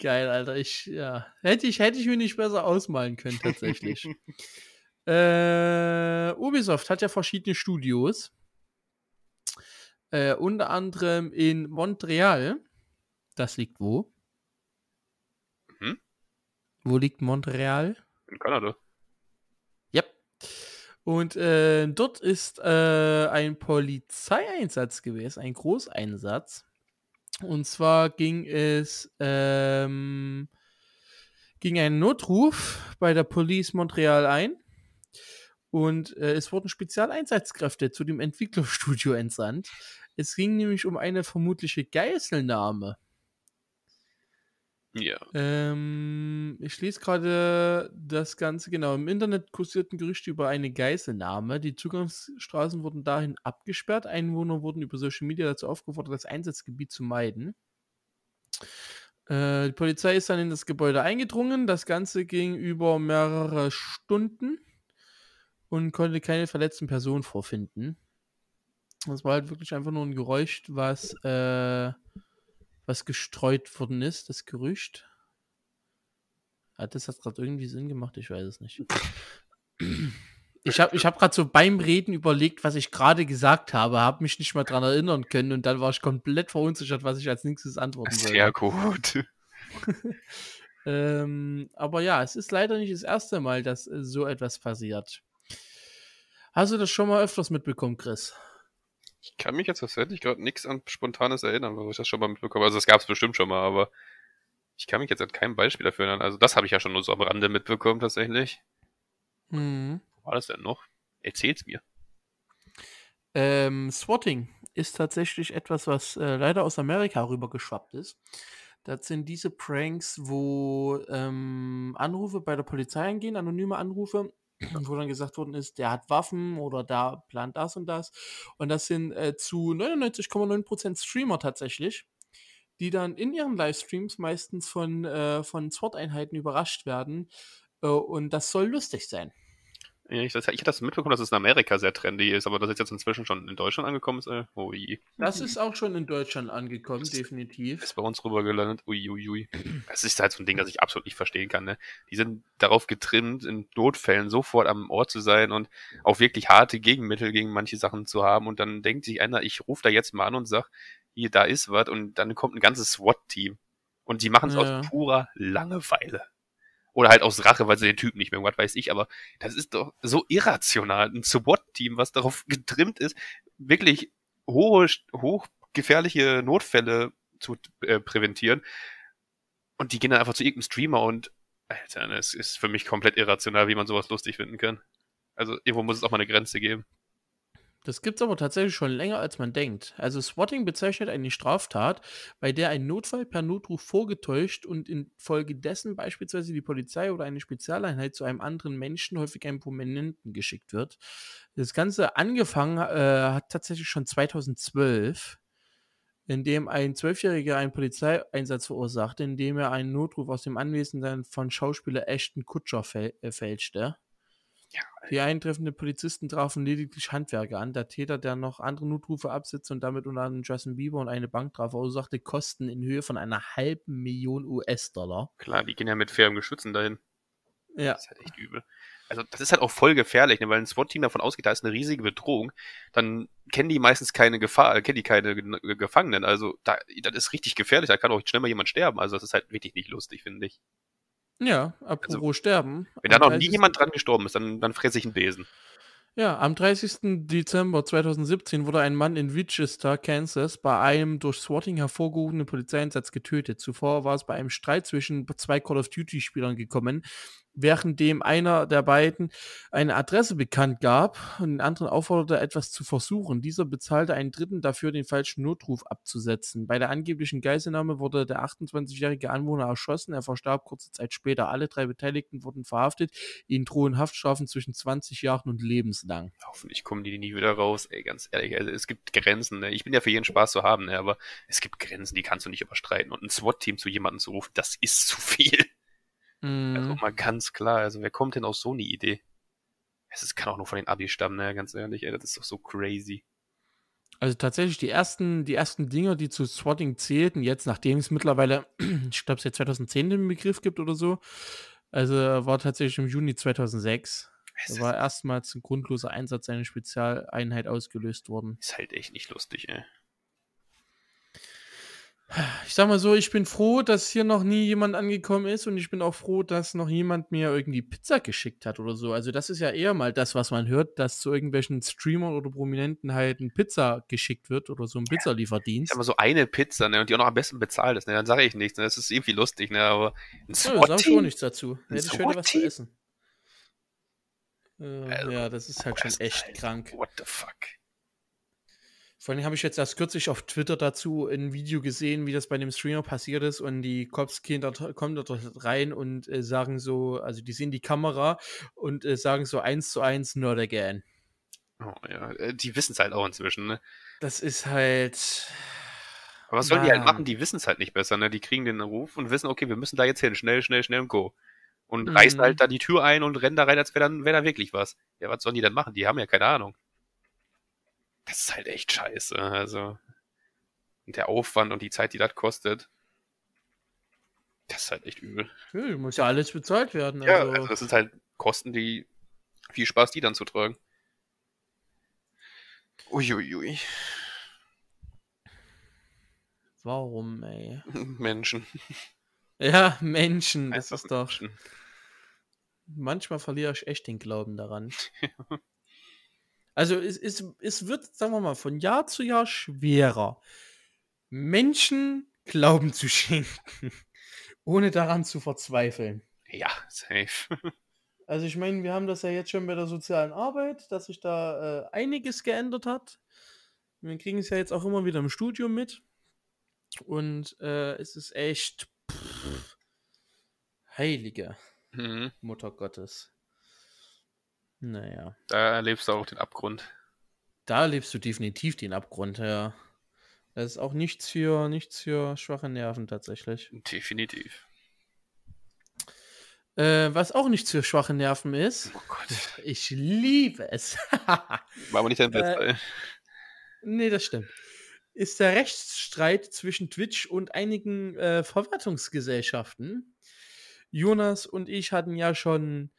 Geil, Alter. Ich, ja. Hätte ich, hätte ich mir nicht besser ausmalen können, tatsächlich. äh, Ubisoft hat ja verschiedene Studios. Äh, unter anderem in Montreal. Das liegt wo? Hm? Wo liegt Montreal? In Kanada. Und äh, dort ist äh, ein Polizeieinsatz gewesen, ein Großeinsatz. Und zwar ging es ähm, ging ein Notruf bei der Police Montreal ein. Und äh, es wurden Spezialeinsatzkräfte zu dem Entwicklerstudio entsandt. Es ging nämlich um eine vermutliche Geiselnahme. Ja. Ähm, ich lese gerade das Ganze genau. Im Internet kursierten Gerüchte über eine Geiselnahme. Die Zugangsstraßen wurden dahin abgesperrt. Einwohner wurden über Social Media dazu aufgefordert, das Einsatzgebiet zu meiden. Äh, die Polizei ist dann in das Gebäude eingedrungen. Das Ganze ging über mehrere Stunden und konnte keine verletzten Personen vorfinden. Das war halt wirklich einfach nur ein Geräusch, was äh, was gestreut worden ist, das Gerücht. Hat das hat gerade irgendwie Sinn gemacht? Ich weiß es nicht. Ich habe ich hab gerade so beim Reden überlegt, was ich gerade gesagt habe, habe mich nicht mal dran erinnern können und dann war ich komplett verunsichert, was ich als nächstes antworten soll. Sehr gut. ähm, aber ja, es ist leider nicht das erste Mal, dass äh, so etwas passiert. Hast du das schon mal öfters mitbekommen, Chris? Ich kann mich jetzt tatsächlich gerade nichts an Spontanes erinnern, wo ich das schon mal mitbekommen habe. Also es gab es bestimmt schon mal, aber ich kann mich jetzt an kein Beispiel dafür erinnern. Also das habe ich ja schon nur so am Rande mitbekommen tatsächlich. Mhm. Wo war das denn noch? Erzähl's mir. Ähm, Swatting ist tatsächlich etwas, was äh, leider aus Amerika rübergeschwappt ist. Das sind diese Pranks, wo ähm, Anrufe bei der Polizei eingehen, anonyme Anrufe, wo dann gesagt worden ist, der hat Waffen oder da plant das und das. Und das sind äh, zu 99,9% Streamer tatsächlich, die dann in ihren Livestreams meistens von, äh, von SWAT-Einheiten überrascht werden. Äh, und das soll lustig sein. Ich, das, ich hatte das mitbekommen, dass es in Amerika sehr trendy ist, aber dass es jetzt inzwischen schon in Deutschland angekommen ist, äh, ui. Das ist auch schon in Deutschland angekommen, Das definitiv. Ist bei uns rüber gelandet, ui, ui, ui. Das ist halt so ein Ding, das ich absolut nicht verstehen kann, ne? Die sind darauf getrimmt, in Notfällen sofort am Ort zu sein und auch wirklich harte Gegenmittel gegen manche Sachen zu haben und dann denkt sich einer, ich rufe da jetzt mal an und sag, hier, da ist was und dann kommt ein ganzes SWAT-Team und die machen es Ja. aus purer Langeweile. Oder halt aus Rache, weil sie den Typen nicht mehr, was weiß ich, aber das ist doch so irrational. Ein SWAT-Team, was darauf getrimmt ist, wirklich hohe, hochgefährliche Notfälle zu äh, präventieren. Und die gehen dann einfach zu irgendeinem Streamer und, Alter, das ist für mich komplett irrational, wie man sowas lustig finden kann. Also irgendwo muss es auch mal eine Grenze geben. Das gibt's aber tatsächlich schon länger, als man denkt. Also Swatting bezeichnet eine Straftat, bei der ein Notfall per Notruf vorgetäuscht und infolgedessen beispielsweise die Polizei oder eine Spezialeinheit zu einem anderen Menschen, häufig einem Prominenten, geschickt wird. Das Ganze angefangen äh, hat tatsächlich schon 2012, in dem ein Zwölfjähriger einen Polizeieinsatz verursachte, indem er einen Notruf aus dem Anwesen von Schauspieler Ashton Kutscher fäl äh, fälschte. Ja, Die eintreffenden Polizisten trafen lediglich Handwerker an. Der Täter, der noch andere Notrufe absetzte und damit unter anderem Justin Bieber und eine Bank traf, verursachte Kosten in Höhe von einer halben Million US-Dollar. klar, die gehen ja mit fairem Geschützen dahin. Ja, Das ist halt echt übel. Also das ist halt auch voll gefährlich, ne? weil ein SWAT-Team davon ausgeht, da ist eine riesige Bedrohung, dann kennen die meistens keine Gefahr, äh, kennen die keine Ge- Gefangenen. Also da, das ist richtig gefährlich, da kann auch schnell mal jemand sterben. Also das ist halt wirklich nicht lustig, finde ich. Ja apropos sterben. Wenn da noch nie 30. jemand dran gestorben ist, dann, dann fresse ich einen Besen. Ja, am 30. Dezember 2017 wurde ein Mann in Winchester, Kansas, bei einem durch Swatting hervorgehobenen Polizeieinsatz getötet. Zuvor war es bei einem Streit zwischen zwei Call of Duty-Spielern gekommen, währenddem einer der beiden eine Adresse bekannt gab und den anderen aufforderte, etwas zu versuchen. Dieser bezahlte einen Dritten dafür, den falschen Notruf abzusetzen. Bei der angeblichen Geiselnahme wurde der 28-jährige Anwohner erschossen. Er verstarb kurze Zeit später. Alle drei Beteiligten wurden verhaftet. Ihnen drohen Haftstrafen zwischen 20 Jahren und lebenslang. Hoffentlich kommen die nie wieder raus. Ey, ganz ehrlich, also es gibt Grenzen. Ne? Ich bin ja für jeden Spaß zu haben, ne? aber es gibt Grenzen, die kannst du nicht überstreiten. Und ein SWAT-Team zu jemandem zu rufen, das ist zu viel. Also Mhm. mal ganz klar, also wer kommt denn auf so eine Idee? Es kann auch nur von den Abi stammen, ne? ganz ehrlich, ey, das ist doch so crazy. Also tatsächlich die ersten, die ersten Dinger, die zu Swatting zählten, jetzt, nachdem es mittlerweile, ich glaube, seit 2010 den Begriff gibt oder so, also war tatsächlich im Juni 2006. Es Da war erstmals ein grundloser Einsatz einer Spezialeinheit ausgelöst worden. ist halt echt nicht lustig, ey. Ich sag mal so, ich bin froh, dass hier noch nie jemand angekommen ist und ich bin auch froh, dass noch jemand mir irgendwie Pizza geschickt hat oder so. Also das ist ja eher mal das, was man hört, dass zu irgendwelchen Streamern oder Prominenten halt ein Pizza geschickt wird oder so ein Ich Pizzalieferdienst. sag mal so eine Pizza, ne, und die auch noch am besten bezahlt ist, ne, dann sage ich nichts, ne, das ist irgendwie lustig, ne, aber ein Ja, sag ich auch nichts dazu. Ein Hätte ich heute was zu essen. Äh, Also, ja, das ist halt schon echt krank. What the fuck? Vor allem habe ich jetzt erst kürzlich auf Twitter dazu ein Video gesehen, wie das bei dem Streamer passiert ist und die Cops gehen dort, kommen dort rein und äh, sagen so, also die sehen die Kamera und äh, sagen so eins zu eins, not again. Oh, ja, äh, die wissen es halt auch inzwischen, ne. Das ist halt. Aber was sollen die halt Mann. machen? Die wissen es halt nicht besser, ne? Die kriegen den Ruf und wissen, okay, wir müssen da jetzt hin, schnell, schnell, schnell und go. Und Mhm. reißen halt da die Tür ein und rennen da rein, als wäre dann wär da wirklich was. Ja, was sollen die denn machen? Die haben ja keine Ahnung. Das ist halt echt scheiße, also. Und der Aufwand und die Zeit, die das kostet. Das ist halt echt übel. Ja, muss ja alles bezahlt werden. Ja, Also, also das sind halt Kosten, die viel Spaß, die dann zu tragen. Uiuiui. warum, ey? Menschen. Ja, Menschen, das ist doch. Menschen. Manchmal verliere ich echt den Glauben daran. Also es, es, es wird, sagen wir mal, von Jahr zu Jahr schwerer, Menschen Glauben zu schenken, ohne daran zu verzweifeln. Ja, safe. Also ich meine, wir haben das ja jetzt schon bei der sozialen Arbeit, dass sich da äh, einiges geändert hat. Wir kriegen es ja jetzt auch immer wieder im Studium mit. Und äh, es ist echt pff, heilige Mhm. Mutter Gottes. Naja. Da erlebst du auch den Abgrund. Da erlebst du definitiv den Abgrund, ja. Das ist auch nichts für, nichts für schwache Nerven tatsächlich. Definitiv. Äh, was auch nichts für schwache Nerven ist, Oh Gott. ich liebe es. War aber nicht dein Äh, Bester. nee, das stimmt. Ist der Rechtsstreit zwischen Twitch und einigen äh, Verwertungsgesellschaften. Jonas und ich hatten ja schon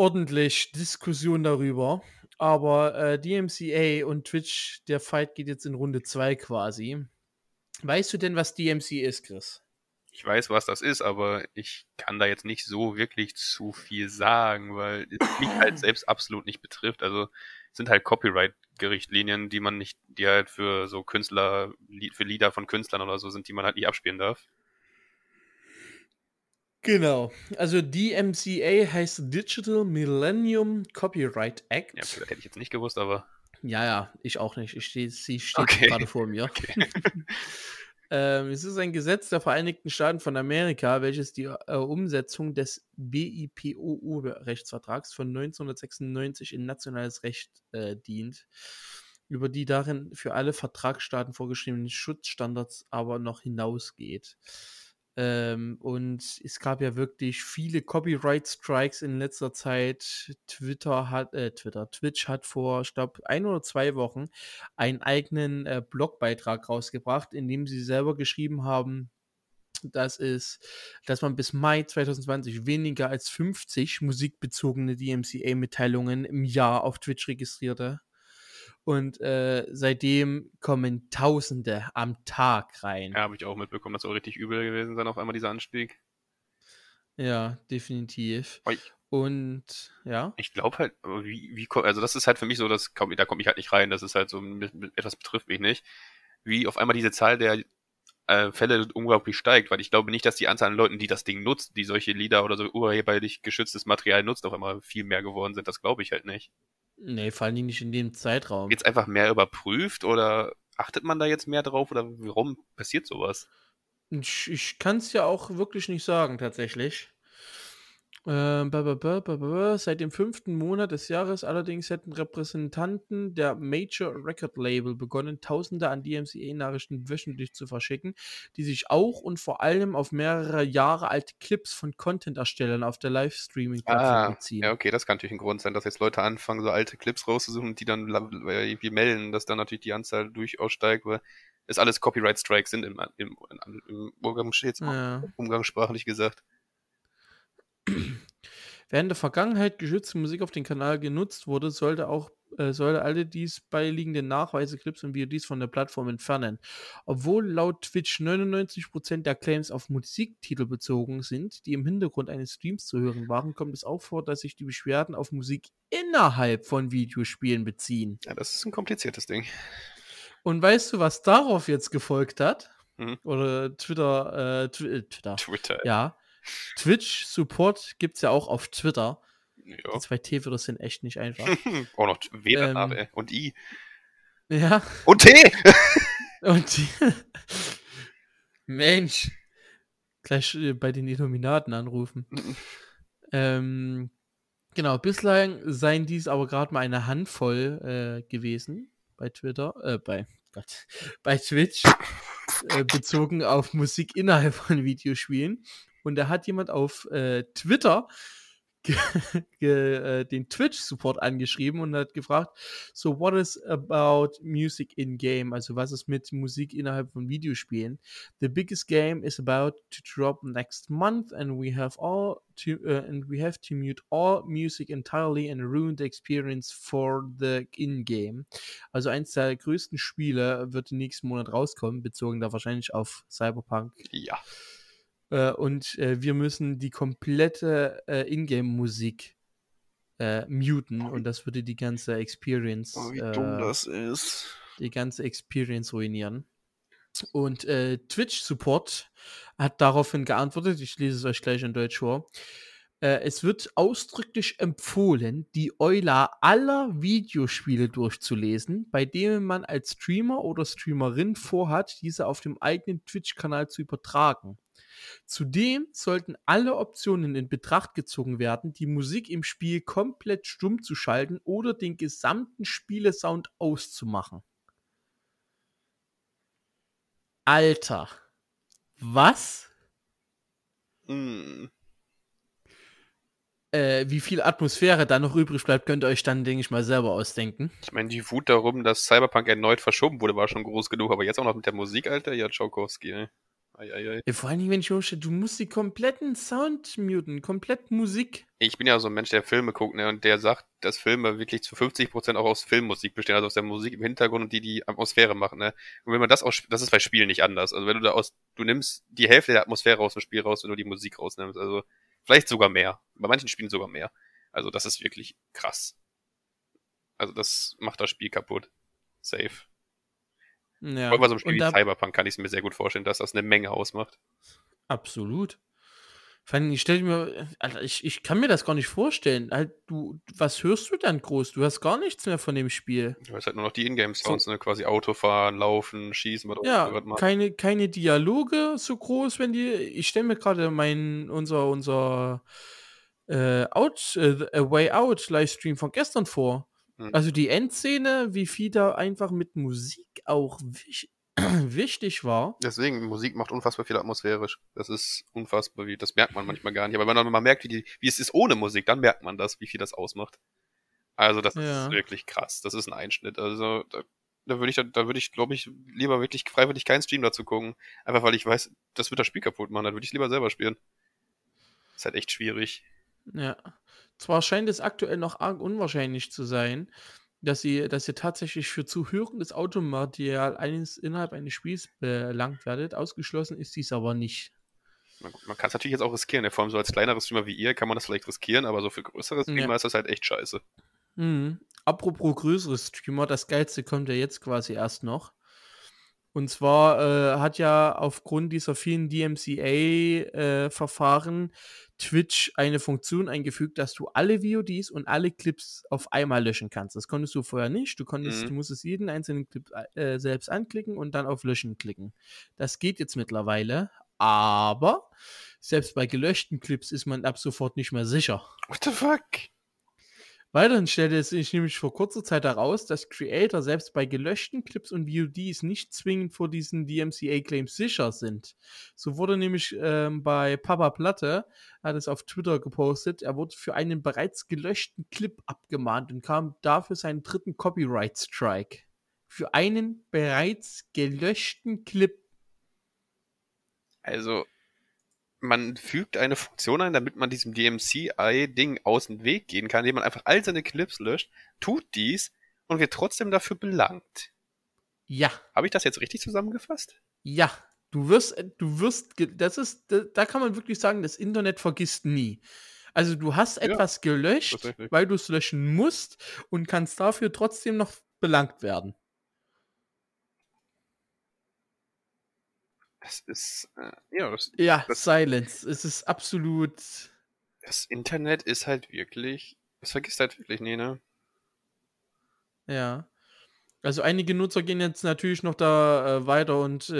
ordentlich Diskussion darüber, aber äh, DMCA und Twitch, der Fight geht jetzt in Runde 2 quasi. Weißt du denn, was DMCA ist, Chris? Ich weiß, was das ist, aber ich kann da jetzt nicht so wirklich zu viel sagen, weil es mich halt selbst absolut nicht betrifft. Also es sind halt Copyright-Gerichtlinien, die man nicht, die halt für so Künstler, für Lieder von Künstlern oder so sind, die man halt nicht abspielen darf. Genau. Also DMCA heißt Digital Millennium Copyright Act. Ja, das hätte ich jetzt nicht gewusst, aber Ja, ja, ich auch nicht. Ich steh, sie steht Okay. gerade vor mir. okay. Ähm, es ist ein Gesetz der Vereinigten Staaten von Amerika, welches die äh, Umsetzung des BIPOU-Rechtsvertrags von 1996 in nationales Recht äh, dient, über die darin für alle Vertragsstaaten vorgeschriebenen Schutzstandards aber noch hinausgeht. Ähm, und es gab ja wirklich viele Copyright-Strikes in letzter Zeit. Twitter hat, äh, Twitter, Twitch hat vor, ich glaube, ein oder zwei Wochen einen eigenen äh, Blogbeitrag rausgebracht, in dem sie selber geschrieben haben, dass es, dass man bis Mai 2020 weniger als 50 musikbezogene DMCA-Mitteilungen im Jahr auf Twitch registrierte. Und äh, seitdem kommen Tausende am Tag rein. Ja, habe ich auch mitbekommen, das soll richtig übel gewesen sein, auf einmal dieser Anstieg. Ja, definitiv. Oi. Und ja, Ich glaube halt, wie, wie, also das ist halt für mich so, das da komme ich halt nicht rein, das ist halt so, mit- mit- etwas betrifft mich nicht, wie auf einmal diese Zahl der äh, Fälle unglaublich steigt, weil ich glaube nicht, dass die Anzahl an Leuten, die das Ding nutzt, die solche Lieder oder so urheberlich geschütztes Material nutzt, auf einmal viel mehr geworden sind. Das glaube ich halt nicht. Nee, vor allem nicht in dem Zeitraum. Jetzt einfach mehr überprüft oder achtet man da jetzt mehr drauf oder warum passiert sowas? Ich, ich kann es ja auch wirklich nicht sagen, tatsächlich. Ähm, ba, ba, ba. Seit dem fünften Monat des Jahres allerdings hätten Repräsentanten der Major Record Label begonnen, Tausende an DMCA-Nachrichten wöchentlich zu verschicken, die sich auch und vor allem auf mehrere Jahre alte Clips von Content-Erstellern auf der Livestreaming-Plattform beziehen. Ah, ja, okay, das kann natürlich ein Grund sein, dass jetzt Leute anfangen, so alte Clips rauszusuchen und die dann irgendwie melden, dass dann natürlich die Anzahl durchaus steigt, weil es alles Copyright-Strikes sind im, im, im Umgangs jetzt Ja. umgangssprachlich gesagt. Während der Vergangenheit geschützte Musik auf dem Kanal genutzt wurde, sollte auch äh, sollte alle dies beiliegenden Nachweise, Clips und VODs von der Plattform entfernen. Obwohl laut Twitch 99% der Claims auf Musiktitel bezogen sind, die im Hintergrund eines Streams zu hören waren, kommt es auch vor, dass sich die Beschwerden auf Musik innerhalb von Videospielen beziehen. Ja, das ist ein kompliziertes Ding. Und weißt du, was darauf jetzt gefolgt hat? Mhm. Oder Twitter, äh, äh, Twitter, Twitter. ja. Twitch-Support gibt es ja auch auf Twitter. Ja. Die zwei T-Wörter sind echt nicht einfach. Auch noch W Ähm. Und I. ja, Und T! und die Mensch, gleich äh, bei den Illuminaten anrufen. ähm, genau, bislang seien dies aber gerade mal eine Handvoll äh, gewesen bei Twitter, äh, bei Gott, bei Twitch, äh, bezogen auf Musik innerhalb von Videospielen. Und da hat jemand auf äh, Twitter äh, den Twitch-Support angeschrieben und hat gefragt, so what is about music in game? Also was ist mit Musik innerhalb von Videospielen? The biggest game is about to drop next month and we have all to uh, and we have to mute all music entirely and ruin the experience for the in-game. Also eins der größten Spiele wird im nächsten Monat rauskommen, bezogen da wahrscheinlich auf Cyberpunk Ja. Äh, und äh, wir müssen die komplette äh, Ingame-Musik äh, muten und das würde die ganze Experience, Oh, wie äh, dumm das ist. die ganze Experience ruinieren. Und äh, Twitch Support hat daraufhin geantwortet, ich lese es euch gleich in Deutsch vor. Äh, es wird ausdrücklich empfohlen, die Euler aller Videospiele durchzulesen, bei denen man als Streamer oder Streamerin vorhat, diese auf dem eigenen Twitch-Kanal zu übertragen. Zudem sollten alle Optionen in Betracht gezogen werden, die Musik im Spiel komplett stumm zu schalten oder den gesamten Spielesound auszumachen. Alter. Was? Hm. Äh, wie viel Atmosphäre da noch übrig bleibt, könnt ihr euch dann, denke ich mal, selber ausdenken. Ich meine, die Wut darum, dass Cyberpunk erneut verschoben wurde, war schon groß genug, aber jetzt auch noch mit der Musik, Alter, ja, Tchaikovsky, ey. Ei, ei, ei. Vor allen Dingen, wenn ich mir vorstelle, du musst die kompletten Sound muten, komplett Musik. Ich bin ja so ein Mensch, der Filme guckt, ne, und der sagt, dass Filme wirklich zu 50% auch aus Filmmusik bestehen, also aus der Musik im Hintergrund und die die Atmosphäre machen, ne. Und wenn man das aus, das ist bei Spielen nicht anders. Also wenn du da aus, du nimmst die Hälfte der Atmosphäre aus dem Spiel raus, wenn du die Musik rausnimmst, also vielleicht sogar mehr. Bei manchen Spielen sogar mehr. Also das ist wirklich krass. Also das macht das Spiel kaputt. Safe. Ja. Vor allem bei so einem Spiel wie Cyberpunk kann ich es mir sehr gut vorstellen, dass das eine Menge ausmacht. absolut. Vor allem, ich stelle mir, Alter, ich, ich kann mir das gar nicht vorstellen. Halt, du, was hörst du dann groß? Du hast gar nichts mehr von dem Spiel. Du hast halt nur noch die Ingame-Sounds, ne? quasi Autofahren, Laufen, Schießen, was Ja, was keine, keine Dialoge so groß, wenn die. Ich stelle mir gerade mein, unser, unser äh, Out, äh, Way Out Livestream von gestern vor. Hm. Also die Endszene, wie viel da einfach mit Musik auch wich wichtig war. Deswegen, Musik macht unfassbar viel atmosphärisch. Das ist unfassbar, wie, das merkt man manchmal gar nicht. Aber wenn man mal merkt, wie, die, wie es ist ohne Musik, dann merkt man das, wie viel das ausmacht. Also das Ja. ist wirklich krass. Das ist ein Einschnitt. Also da, da würde ich, da würde ich, glaube ich, lieber wirklich freiwillig keinen Stream dazu gucken. Einfach weil ich weiß, das wird das Spiel kaputt machen. Dann würde ich lieber selber spielen. Ist halt echt schwierig. Ja. Zwar scheint es aktuell noch arg unwahrscheinlich zu sein, dass ihr, dass ihr tatsächlich für zu hörendes Automaterial eines innerhalb eines Spiels belangt werdet. Ausgeschlossen ist dies aber nicht. Man, man kann es natürlich jetzt auch riskieren. ne? Vor allem so als kleinerer Streamer wie ihr kann man das vielleicht riskieren, aber so für größere Streamer Ja. ist das halt echt scheiße. Mhm. Apropos größere Streamer, das Geilste kommt ja jetzt quasi erst noch. Und zwar äh, hat ja aufgrund dieser vielen DMCA-Verfahren Twitch eine Funktion eingefügt, dass du alle VODs und alle Clips auf einmal löschen kannst. Das konntest du vorher nicht. Du konntest, Mhm. du musstest jeden einzelnen Clip äh, selbst anklicken und dann auf Löschen klicken. Das geht jetzt mittlerweile, aber selbst bei gelöschten Clips ist man ab sofort nicht mehr sicher. What the fuck? Weiterhin stellte es sich nämlich vor kurzer Zeit heraus, dass Creator selbst bei gelöschten Clips und VODs nicht zwingend vor diesen DMCA-Claims sicher sind. So wurde nämlich ähm, bei Papa Platte, hat es auf Twitter gepostet, er wurde für einen bereits gelöschten Clip abgemahnt und kam dafür seinen dritten Copyright-Strike. Für einen bereits gelöschten Clip. Also, man fügt eine Funktion ein, damit man diesem DMCI-Ding aus dem Weg gehen kann, indem man einfach all seine Clips löscht, tut dies und wird trotzdem dafür belangt. Ja, Habe ich das jetzt richtig zusammengefasst? ja. Du wirst, du wirst, das ist, da, kann man wirklich sagen, das Internet vergisst nie. Also du hast Ja, etwas gelöscht, tatsächlich. weil du es löschen musst und kannst dafür trotzdem noch belangt werden. Das ist, äh, ja, das, Ja, Das- Silence. Es ist absolut. das Internet ist halt wirklich, das vergisst halt wirklich nie, ne? Ja. Also einige Nutzer gehen jetzt natürlich noch da äh, weiter und äh,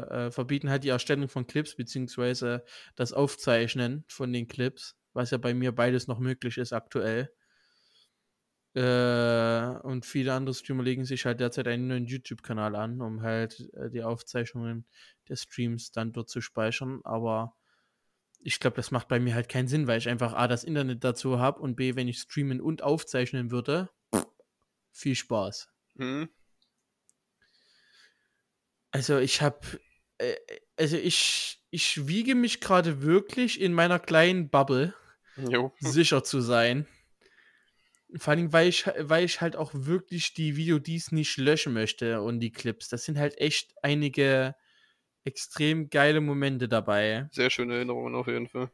äh, äh, verbieten halt die Erstellung von Clips, beziehungsweise das Aufzeichnen von den Clips, was ja bei mir beides noch möglich ist aktuell. Äh, und viele andere Streamer legen sich halt derzeit einen neuen YouTube-Kanal an, um halt äh, die Aufzeichnungen der Streams dann dort zu speichern. Aber ich glaube, das macht bei mir halt keinen Sinn, weil ich einfach A, das Internet dazu habe und B, wenn ich streamen und aufzeichnen würde, viel Spaß. Hm? Also ich habe, äh, also ich, ich wiege mich gerade wirklich in meiner kleinen Bubble, Jo. sicher zu sein. Vor allem, weil ich, weil ich halt auch wirklich die VODs nicht löschen möchte und die Clips. Das sind halt echt einige extrem geile Momente dabei. Sehr schöne Erinnerungen auf jeden Fall.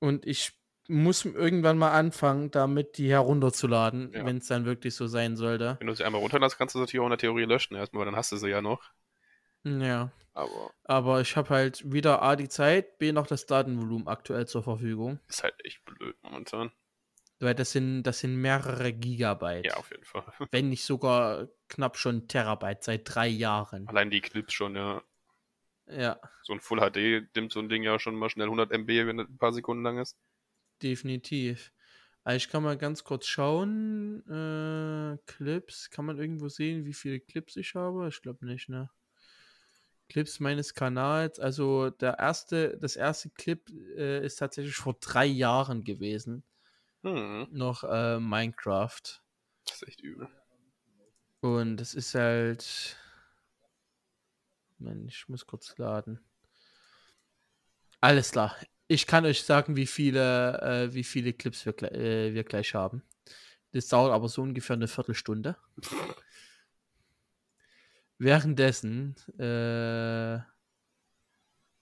Und ich muss irgendwann mal anfangen, damit die herunterzuladen, Ja. wenn es dann wirklich so sein sollte. Wenn du sie einmal runterlässt, kannst du sie natürlich auch in der Theorie löschen erstmal, weil dann hast du sie ja noch. Ja. Aber Aber ich habe halt weder A die Zeit, B noch das Datenvolumen aktuell zur Verfügung. ist halt echt blöd momentan. Weil das sind, das sind mehrere Gigabyte. Ja, auf jeden Fall. Wenn nicht sogar knapp schon Terabyte seit drei Jahren. Allein die Clips schon, ja. Ja, So ein Full HD nimmt so ein Ding ja schon mal schnell 100 MB, wenn das ein paar Sekunden lang ist. definitiv. Aber ich kann mal ganz kurz schauen. Äh, Clips. Kann man irgendwo sehen, wie viele Clips ich habe? Ich glaube nicht, ne? Clips meines Kanals. Also der erste, das erste Clip äh, ist tatsächlich vor drei Jahren gewesen. Hm, Noch äh, Minecraft. das ist echt übel. Und es ist halt. Mann, ich muss kurz laden. Alles klar. Ich kann euch sagen, wie viele, äh, wie viele Clips wir, äh, wir gleich haben. Das dauert aber so ungefähr eine Viertelstunde. Währenddessen äh,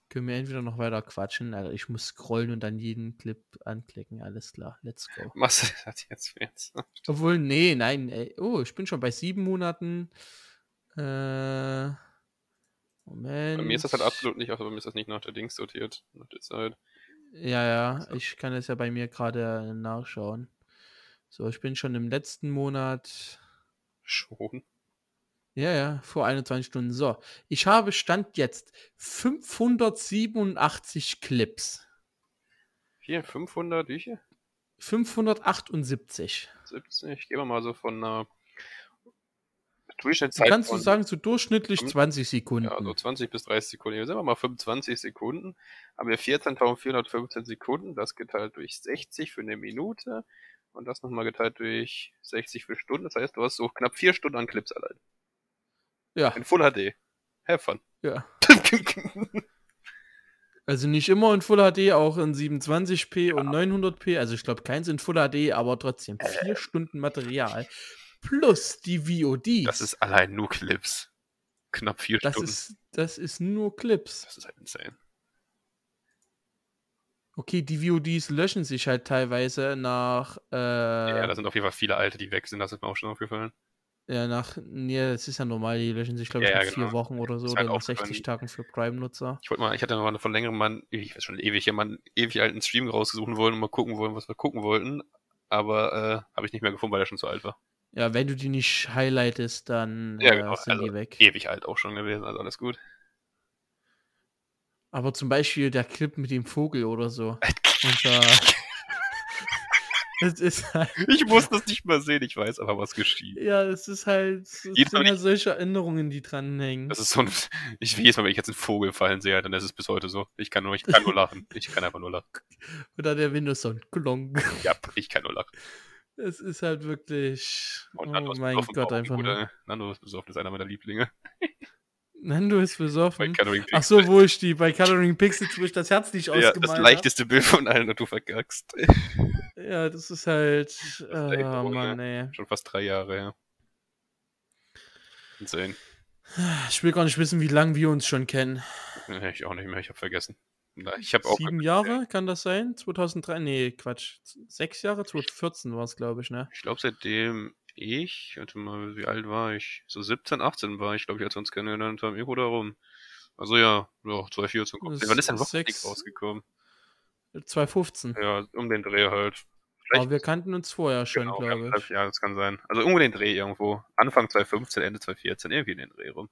können wir entweder noch weiter quatschen. Also ich muss scrollen und dann jeden Clip anklicken. Alles klar, let's go. Was hat jetzt jetzt? Obwohl, nee, nein. Ey. Oh, ich bin schon bei sieben Monaten. Äh, Moment. Bei mir ist das halt absolut nicht, also bei mir ist das nicht nach der Dings sortiert, nach der Zeit. Ja, ja, ich kann es ja bei mir gerade nachschauen. So, ich bin schon im letzten Monat. Schon. Ja, ja, vor 21 Stunden. So, ich habe Stand jetzt 587 Clips. Hier, 500, wie viel? 578. 70. Gehen wir mal so von einer Du Durchschnittszeit kannst du sagen, so durchschnittlich fünf- 20 Sekunden. ja, so 20 bis 30 Sekunden. Hier sind wir mal 25 Sekunden. Haben wir 14.415 Sekunden. Das geteilt durch 60 für eine Minute. Und das nochmal geteilt durch 60 für Stunden. Das heißt, du hast so knapp vier Stunden an Clips allein. Ja, In Full HD. Have fun. ja. Also nicht immer in Full HD, auch in 27p und 900p. Also ich glaube keins in Full HD, aber trotzdem vier Stunden Material plus die VODs. das ist allein nur Clips. Knapp vier das Stunden. ist, das ist nur Clips. das ist halt insane. Okay, die VODs löschen sich halt teilweise nach, äh, Ja, da sind auf jeden Fall viele alte, die weg sind. Das ist mir auch schon aufgefallen. Ja, nach, nee, das ist ja normal, die löschen sich, glaube ich, Ja, nach ja, vier genau. Wochen oder so, oder halt nach auch 60 drin. Tagen für Prime-Nutzer. Ich wollte mal, ich hatte mal von längerem mal, einen- ich weiß schon ewig, ja, mal einen ewig alten Stream rausgesucht wollen und mal gucken wollen, was wir gucken wollten. Aber äh, habe ich nicht mehr gefunden, weil er schon zu alt war. Ja, wenn du die nicht highlightest, dann Ja, äh, genau, sind also die weg. Ewig alt auch schon gewesen, also alles gut. Aber zum Beispiel der Clip mit dem Vogel oder so. Unser, das ist halt, Ich muss das nicht mal sehen, ich weiß aber, was geschieht. ja, das ist halt, das Jedes sind halt solche Erinnerungen, die dranhängen. Das ist so ein, ich jedes Mal, wenn ich jetzt einen Vogel fallen sehe, dann ist es bis heute so. Ich kann nur, ich kann nur lachen. Ich kann einfach nur lachen. Oder der Windows-Sound. Klong. Ja, ich kann nur lachen. Es ist halt wirklich. Und oh mein Gott, einfach ein nur. guter- Nando ist besoffen, ist einer meiner Lieblinge. Nando ist besoffen. Ach so, wo ich die bei Coloring Pixels, wo ich das Herz nicht Ja, ausgemalt das habe. leichteste Bild von allen und du verkackst. Ja, das ist halt. echt Oh Erinnerung, Mann, ey. Schon fast drei Jahre her. Insane. Ich will gar nicht wissen, wie lange wir uns schon kennen. Ich auch nicht mehr, ich habe vergessen. Ich habe auch. Sieben Jahre, kann das sein? 2003? Nee, Quatsch. Sechs Jahre? 2014 war es, glaube ich, ne? Ich glaube, seitdem ich, warte mal, wie alt war ich? So 17, 18 war ich, glaube ich, als wir uns kennengelernt haben. Irgendwo darum. Also ja, ja 2014 kommt. Wann ist denn Rocket League rausgekommen? 2015. Ja, um den Dreh halt. Aber wir kannten uns vorher schon, Genau, glaube ich. Ja, das kann sein. Also irgendwo den Dreh irgendwo. Anfang 2015, Ende 2014, irgendwie in den Dreh rum.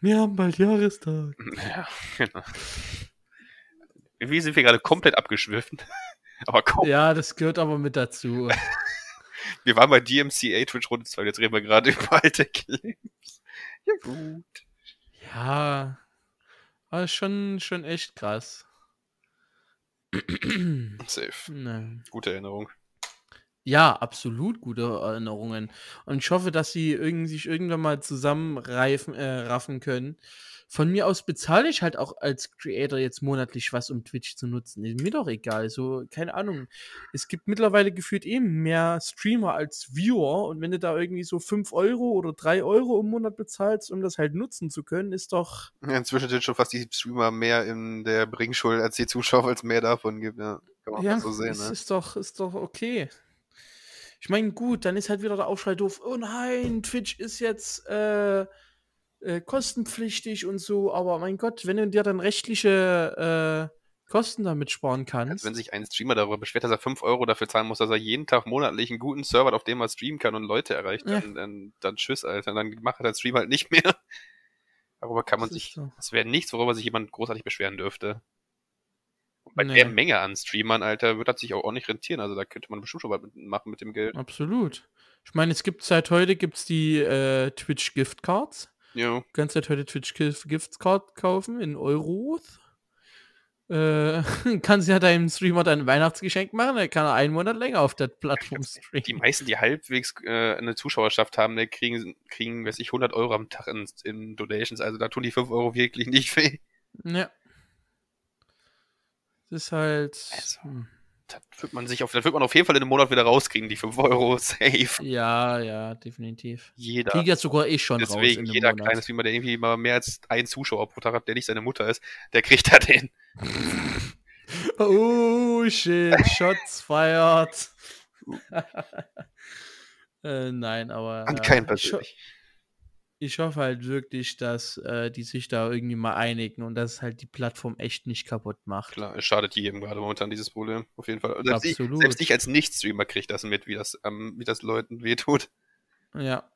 Wir haben bald Jahrestag. Ja, genau. Irgendwie sind wir gerade komplett abgeschwiffen. Aber komm, Ja, das gehört aber mit dazu. wir waren bei DMCA Twitch Runde 2, jetzt reden wir gerade über alte Clips. Ja, gut. Ja, aber schon, schon echt krass. Safe. Ne. Gute Erinnerung. Ja, absolut gute Erinnerungen. Und ich hoffe, dass sie irgendwie sich irgendwann mal zusammenreifen, äh, raffen können. Von mir aus bezahle ich halt auch als Creator jetzt monatlich was, um Twitch zu nutzen. Ist mir doch egal. So, keine Ahnung. Es gibt mittlerweile gefühlt eben mehr Streamer als Viewer. Und wenn du da irgendwie so 5 Euro oder 3 Euro im Monat bezahlst, um das halt nutzen zu können, ist doch. Ja, inzwischen sind schon fast die Streamer mehr in der Bringschuld als die Zuschauer, als mehr davon gibt. Ja, kann man Ja, so sehen, es ne? ist doch, ist doch okay. Ich meine, gut, dann ist halt wieder der Aufschrei doof. Oh nein, Twitch ist jetzt, äh, äh, kostenpflichtig und so, aber mein Gott, wenn du dir dann rechtliche äh, Kosten damit sparen Also kannst. wenn sich ein Streamer darüber beschwert, dass er 5 Euro dafür zahlen muss, dass er jeden Tag monatlich einen guten Server hat, auf dem er streamen kann und Leute erreicht, Ja. dann, dann, dann tschüss, Alter. Dann macht er den Stream halt nicht mehr. Darüber kann man Das sich, so. das wäre nichts, worüber sich jemand großartig beschweren dürfte. Und bei Nee. der Menge an Streamern, Alter, wird das sich auch ordentlich rentieren. Also da könnte man bestimmt schon was machen mit dem Geld. Absolut. Ich meine, es gibt seit heute gibt's die äh, Twitch Gift Cards. Ja. Du kannst seit heute Twitch Gift Gift Card kaufen in Euros. Äh, kannst ja deinem Streamer dann ein Weihnachtsgeschenk machen, dann kann er einen Monat länger auf der Plattform Die streamen. meisten, die halbwegs äh, eine Zuschauerschaft haben, die kriegen, kriegen, weiß ich, 100 Euro am Tag in, in Donations. Also da tun die 5 Euro wirklich nicht weh. Ja. Das ist halt. Also. hm. Das wird man sich auf, das wird man auf jeden Fall in einem Monat wieder rauskriegen, die 5 Euro safe. Ja, ja, definitiv. Jeder. Krieg jetzt sogar ich schon raus in Deswegen, jeder Monat. kleine Streamer, der irgendwie mal mehr als einen Zuschauer pro Tag hat, der nicht seine Mutter ist, der kriegt da den. Oh shit, Shots fired. äh, nein, aber. An ja, keinen ho- persönlich. Ich hoffe halt wirklich, dass äh, die sich da irgendwie mal einigen und dass halt die Plattform echt nicht kaputt macht. Klar, es schadet jedem gerade momentan dieses Problem. Auf jeden Fall. Selbst, ich, Absolut. selbst ich als Nicht-Streamer kriege das mit, wie das, ähm, wie das Leuten wehtut. Ja,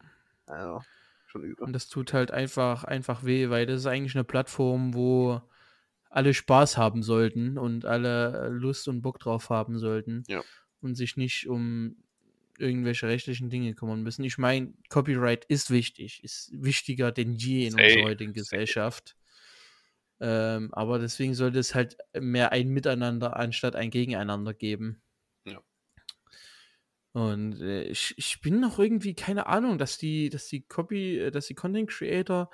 Also, schon übel. und das tut halt einfach, einfach weh, weil das ist eigentlich eine Plattform, wo alle Spaß haben sollten und alle Lust und Bock drauf haben sollten Ja. und sich nicht um irgendwelche rechtlichen Dinge kümmern müssen. Ich meine, Copyright ist wichtig, ist wichtiger denn je in unserer heutigen. Gesellschaft. Ähm, aber deswegen sollte es halt mehr ein Miteinander anstatt ein Gegeneinander geben. Ja. Und äh, ich, ich bin noch irgendwie, keine Ahnung, dass die, dass die Copy, äh, dass die Content Creator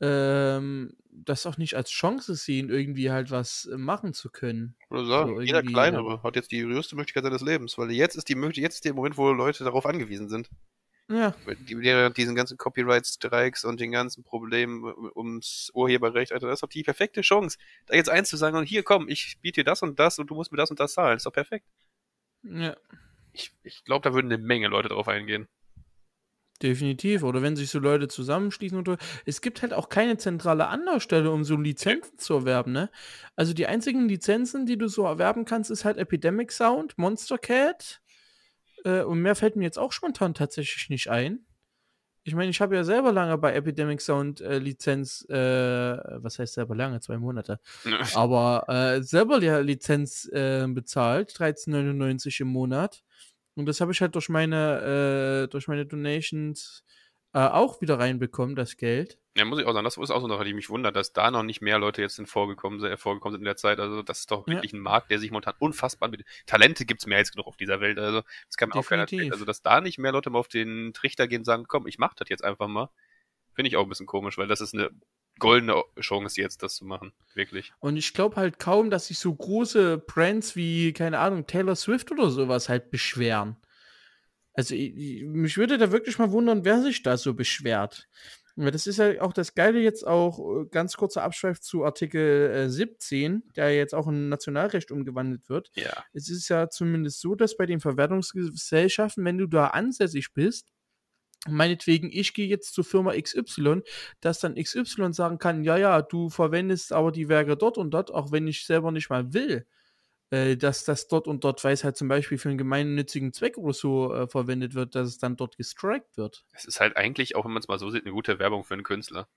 ähm, das auch nicht als Chance sehen, irgendwie halt was äh, machen zu können. Oder sagen, So jeder Kleinere hat jetzt die größte Möglichkeit seines Lebens, weil jetzt ist die Möglichkeit, jetzt ist der Moment, wo Leute darauf angewiesen sind. Ja, die- Während diesen ganzen Copyright-Streiks und den ganzen Problemen ums Urheberrecht, Alter, das ist doch die perfekte Chance, da jetzt eins zu sagen und hier komm, ich biete dir das und das und du musst mir das und das zahlen. ist doch perfekt. ja. Ich, ich glaube, da würden eine Menge Leute drauf eingehen. Definitiv. Oder wenn sich so Leute zusammenschließen und. Es gibt halt auch keine zentrale Anlaufstelle, um so Lizenzen zu erwerben, ne? Also die einzigen Lizenzen, die du so erwerben kannst, ist halt Epidemic Sound, Monster Cat. Äh, und mehr fällt mir jetzt auch spontan tatsächlich nicht ein. Ich meine, ich habe ja selber lange bei Epidemic Sound äh, Lizenz, äh, was heißt selber lange? Zwei Monate. Aber äh, selber die Lizenz äh, bezahlt, 13,99 im Monat. Und das habe ich halt durch meine, äh, durch meine Donations äh, auch wieder reinbekommen, das Geld. Ja, muss ich auch sagen, das ist auch so eine Sache, die mich wundert, dass da noch nicht mehr Leute jetzt vorgekommen, sind, äh, vorgekommen sind in der Zeit. Also das ist doch Ja. wirklich ein Markt, der sich momentan unfassbar mit Talente gibt's mehr als genug auf dieser Welt. Also das kann mir auch keiner. Definitiv. Also dass da nicht mehr Leute mal auf den Trichter gehen und sagen, komm, ich mach das jetzt einfach mal, finde ich auch ein bisschen komisch, weil das ist eine goldene Chance jetzt, das zu machen. Wirklich. Und ich glaube halt kaum, dass sich so große Brands wie, keine Ahnung, Taylor Swift oder sowas halt beschweren. Also ich, ich, mich würde da wirklich mal wundern, wer sich da so beschwert. Weil das ist ja auch das Geile jetzt auch, äh, ganz kurzer Abschweif zu Artikel äh, 17, der jetzt auch in Nationalrecht umgewandelt wird. Ja. Es ist ja zumindest so, dass bei den Verwertungsgesellschaften, wenn du da ansässig bist, meinetwegen, ich gehe jetzt zur Firma XY, dass dann XY sagen kann, ja, ja, du verwendest aber die Werke dort und dort, auch wenn ich selber nicht mal will, äh, dass das dort und dort, weil es halt zum Beispiel für einen gemeinnützigen Zweck oder so äh, verwendet wird, dass es dann dort gestrikt wird. Es ist halt eigentlich, auch wenn man es mal so sieht, eine gute Werbung für einen Künstler.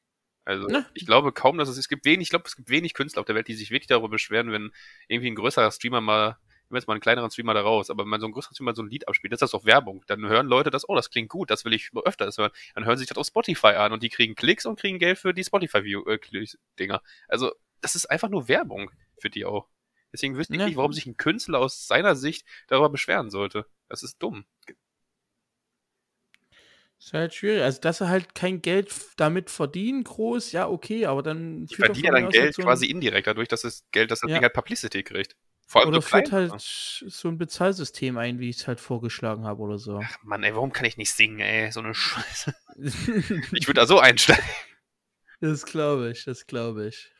Also Ne? ich glaube kaum, dass es, es gibt wenig, ich glaube, es gibt wenig Künstler auf der Welt, die sich wirklich darüber beschweren, wenn irgendwie ein größerer Streamer mal, ich jetzt mal einen kleineren Streamer da raus, aber wenn man so ein größerer Streamer so ein Lied abspielt, ist das doch Werbung. Dann hören Leute das, oh, das klingt gut, das will ich öfters hören. Dann hören sie sich das auf Spotify an und die kriegen Klicks und kriegen Geld für die Spotify-Dinger. Also das ist einfach nur Werbung für die auch. Deswegen wüsste ich Ja. nicht, warum sich ein Künstler aus seiner Sicht darüber beschweren sollte. Das ist dumm. Ist halt schwierig. Also, dass sie halt kein Geld damit verdienen, groß, ja, okay, aber dann Die verdienen ja dann Geld quasi indirekt dadurch, dass das Geld, dass das Ja. Ding halt Publicity kriegt. Vor allem Oder so führt klein. halt so ein Bezahlsystem ein, wie ich es halt vorgeschlagen habe oder so. Ach Mann, ey, warum kann ich nicht singen, ey? So eine Scheiße. Ich würde da so einsteigen. das glaube ich, das glaube ich.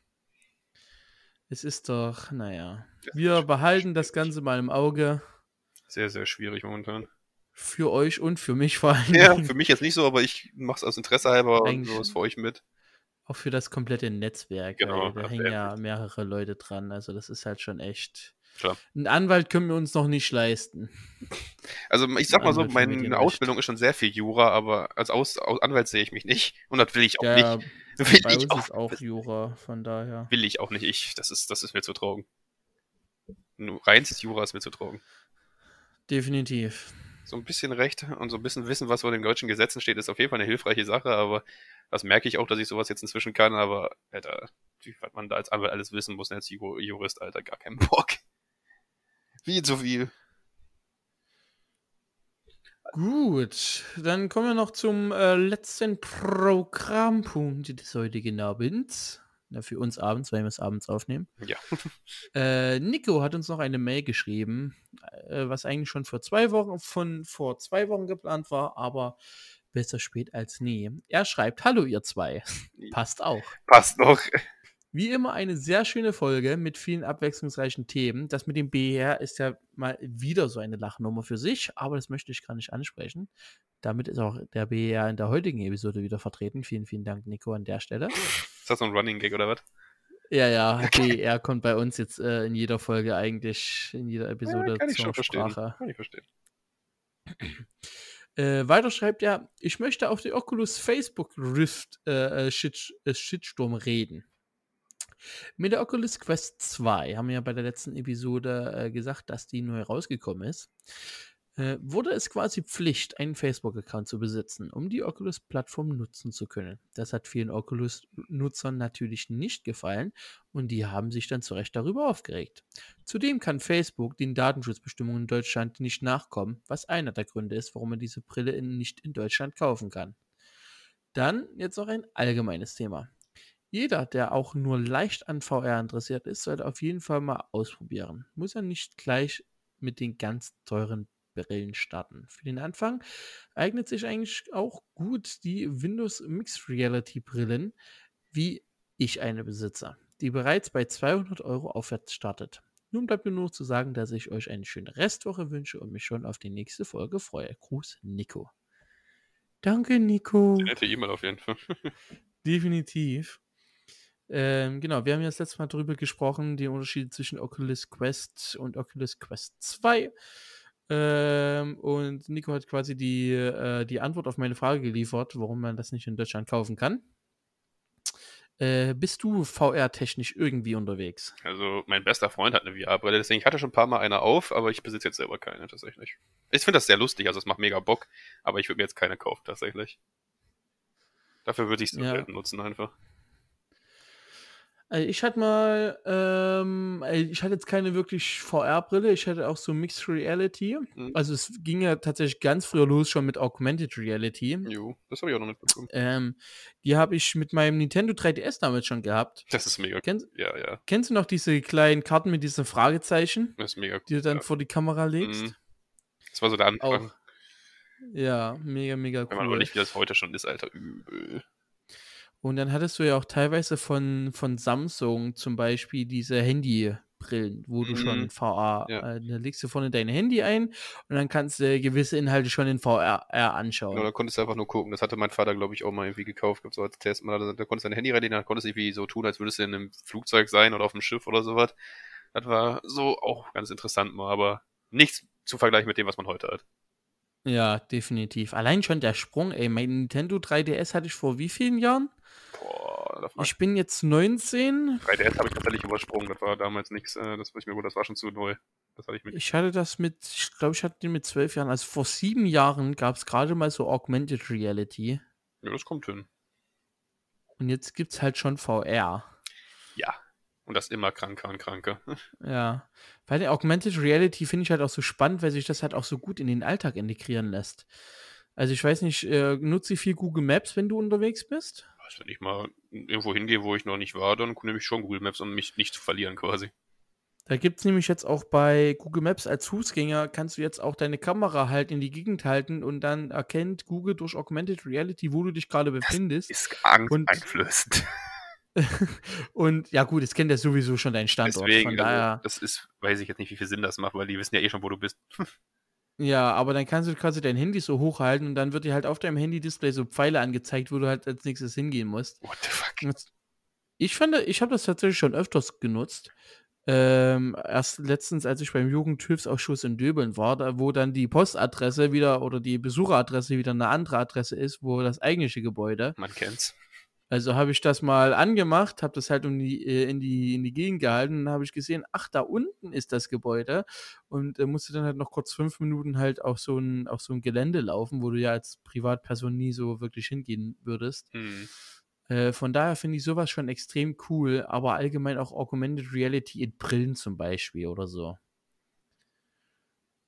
Es ist doch, naja. Wir behalten das. Ganze mal im Auge. Sehr, sehr schwierig momentan. Für euch und für mich vor allem. Ja, für mich jetzt nicht so, aber ich mach's aus Interesse halber und Eigentlich- so ist für euch mit. Auch für das komplette Netzwerk, Genau, da hängen ja mehrere Leute dran. Also das ist halt schon echt. Klar. 'N Anwalt können wir uns noch nicht leisten. Also ich sag mal so, meine. Ausbildung ist schon sehr viel Jura, aber als Aus Au Anwalt sehe ich mich nicht. Und das will ich auch Ja, ja, nicht. Will bei ich uns auch, ist auch Jura, von daher. will ich auch nicht. Ich, das ist, das ist mir zu trocken. Nur reinstes Jura ist mir zu trocken. Definitiv. So ein bisschen Recht und so ein bisschen Wissen, was vor den deutschen Gesetzen steht, ist auf jeden Fall eine hilfreiche Sache, aber das merke ich auch, dass ich sowas jetzt inzwischen kann, aber Alter, wie was man da als Anwalt alles wissen muss, als Ju- Jurist, Alter, gar keinen Bock. Viel zu viel. Gut, dann kommen wir noch zum äh, letzten Programmpunkt des heutigen Abends. Ja, für uns abends, weil wir es abends aufnehmen. Ja. Äh, Nico hat uns noch eine Mail geschrieben, äh, was eigentlich schon vor zwei Wochen von vor zwei Wochen geplant war, aber besser spät als nie. Er schreibt: Hallo ihr zwei. Passt auch. Passt noch. Wie immer eine sehr schöne Folge mit vielen abwechslungsreichen Themen. Das mit dem BR ist ja mal wieder so eine Lachnummer für sich, aber das möchte ich gar nicht ansprechen. Damit ist auch der BR in der heutigen Episode wieder vertreten. Vielen, vielen Dank, Nico, an der Stelle. Ist das so ein Running Gag oder was? Ja, ja, Okay. BR kommt bei uns jetzt äh, in jeder Folge eigentlich, in jeder Episode Ja, kann ich zur schon verstehen. Sprache. Kann ich verstehen. Äh, weiter schreibt er, ich möchte auf die Oculus Facebook Rift äh, äh, Shit, äh, Shitstorm reden. Mit der Oculus Quest 2 haben wir ja bei der letzten Episode äh, gesagt, dass die neu rausgekommen ist. Äh, wurde es quasi Pflicht, einen Facebook-Account zu besitzen, um die Oculus-Plattform nutzen zu können. Das hat vielen Oculus-Nutzern natürlich nicht gefallen und die haben sich dann zu Recht darüber aufgeregt. Zudem kann Facebook den Datenschutzbestimmungen in Deutschland nicht nachkommen, was einer der Gründe ist, warum man diese Brille in, nicht in Deutschland kaufen kann. Dann jetzt noch ein allgemeines Thema. Jeder, der auch nur leicht an VR interessiert ist, sollte auf jeden Fall mal ausprobieren. Muss ja nicht gleich mit den ganz teuren Brillen starten. Für den Anfang eignet sich eigentlich auch gut die Windows Mixed Reality Brillen, wie ich eine besitze, die bereits bei 200 Euro aufwärts startet. Nun bleibt mir nur noch zu sagen, dass ich euch eine schöne Restwoche wünsche und mich schon auf die nächste Folge freue. Gruß, Nico. Danke, Nico. Nette E-Mail auf jeden Fall. Definitiv. Ähm, genau, wir haben ja das letzte Mal darüber gesprochen, die Unterschiede zwischen Oculus Quest und Oculus Quest 2. Ähm, und Nico hat quasi die, äh, die Antwort auf meine Frage geliefert, warum man das nicht in Deutschland kaufen kann. Äh, bist du VR-technisch irgendwie unterwegs? Also, mein bester Freund hat eine VR-Brille, deswegen ich hatte schon ein paar Mal eine auf, aber ich besitze jetzt selber keine tatsächlich. Ich finde das sehr lustig, also es macht mega Bock, aber ich würde mir jetzt keine kaufen tatsächlich. Dafür würde ich es Ja. nutzen einfach. Also ich hatte mal, ähm, äh, ich hatte jetzt keine wirklich VR-Brille, ich hatte auch so Mixed Reality. Mhm. Also es ging ja tatsächlich ganz früher los schon mit Augmented Reality. Jo, das habe ich auch noch mitbekommen. Ähm, die habe ich mit meinem Nintendo 3DS damals schon gehabt. Das ist mega. Kennst, Ja, ja. kennst du noch diese kleinen Karten mit diesen Fragezeichen, Das ist mega die du dann ja. vor die Kamera legst? Mhm. Das war so der Anfang. Auch. Ja, mega, mega Wenn man cool. nicht, wie das heute schon ist, Alter, übel. Und dann hattest du ja auch teilweise von, von Samsung zum Beispiel diese Handybrillen, wo du schon Mhm. VR, Ja. äh, da legst du vorne dein Handy ein und dann kannst du gewisse Inhalte schon in VR anschauen. Genau, da konntest du einfach nur gucken. Das hatte mein Vater, glaube ich, auch mal irgendwie gekauft, so als Test. Da, da konntest du dein Handy reinlegen, dann konntest du irgendwie so tun, als würdest du in einem Flugzeug sein oder auf einem Schiff oder sowas. Das war so auch ganz interessant mal, aber nichts zu vergleichen mit dem, was man heute hat. Ja, definitiv. Allein schon der Sprung, ey. Mein Nintendo 3DS hatte ich vor wie vielen Jahren? Boah, Ich bin jetzt 19. 3DS habe ich tatsächlich übersprungen. Das war damals nichts. Äh, das ich mir gut, das war schon zu neu. Das hatte ich mit. Ich hatte das mit, ich glaube, ich hatte den mit zwölf Jahren. Also vor sieben Jahren gab es gerade mal so Augmented Reality. Ja, das kommt hin. Und jetzt gibt es halt schon VR. Ja. Und das immer kranker und kranker. Ja. Weil der Augmented Reality finde ich halt auch so spannend, weil sich das halt auch so gut in den Alltag integrieren lässt. Also ich weiß nicht, äh, nutze ich viel Google Maps, wenn du unterwegs bist? Also, wenn ich mal irgendwo hingehe, wo ich noch nicht war, dann nehme ich schon Google Maps, um mich nicht zu verlieren quasi. Da gibt es nämlich jetzt auch bei Google Maps als Fußgänger, kannst du jetzt auch deine Kamera halt in die Gegend halten und dann erkennt Google durch Augmented Reality, wo du dich gerade befindest. Ist Und- angsteinflößend. und ja gut, es kennt ja sowieso schon deinen Standort. Deswegen, also, das ist, weiß ich jetzt nicht, wie viel Sinn das macht, weil die wissen ja eh schon, wo du bist. Ja, aber dann kannst du quasi dein Handy so hochhalten und dann wird dir halt auf deinem Handy-Display so Pfeile angezeigt, wo du halt als nächstes hingehen musst. What the fuck? Ich fand, ich habe das tatsächlich schon öfters genutzt. Ähm, erst letztens, als ich beim Jugendhilfsausschuss in Döbeln war, da, wo dann die Postadresse wieder oder die Besucheradresse wieder eine andere Adresse ist, wo das eigentliche Gebäude. Man kennt's. Also habe ich das mal angemacht, habe das halt um die, äh, in, die, in die Gegend gehalten und habe ich gesehen, ach, da unten ist das Gebäude und äh, musste dann halt noch kurz fünf Minuten halt auf so, ein, auf so ein Gelände laufen, wo du ja als Privatperson nie so wirklich hingehen würdest. Hm. Äh, von daher finde ich sowas schon extrem cool, aber allgemein auch Augmented Reality in Brillen zum Beispiel oder so.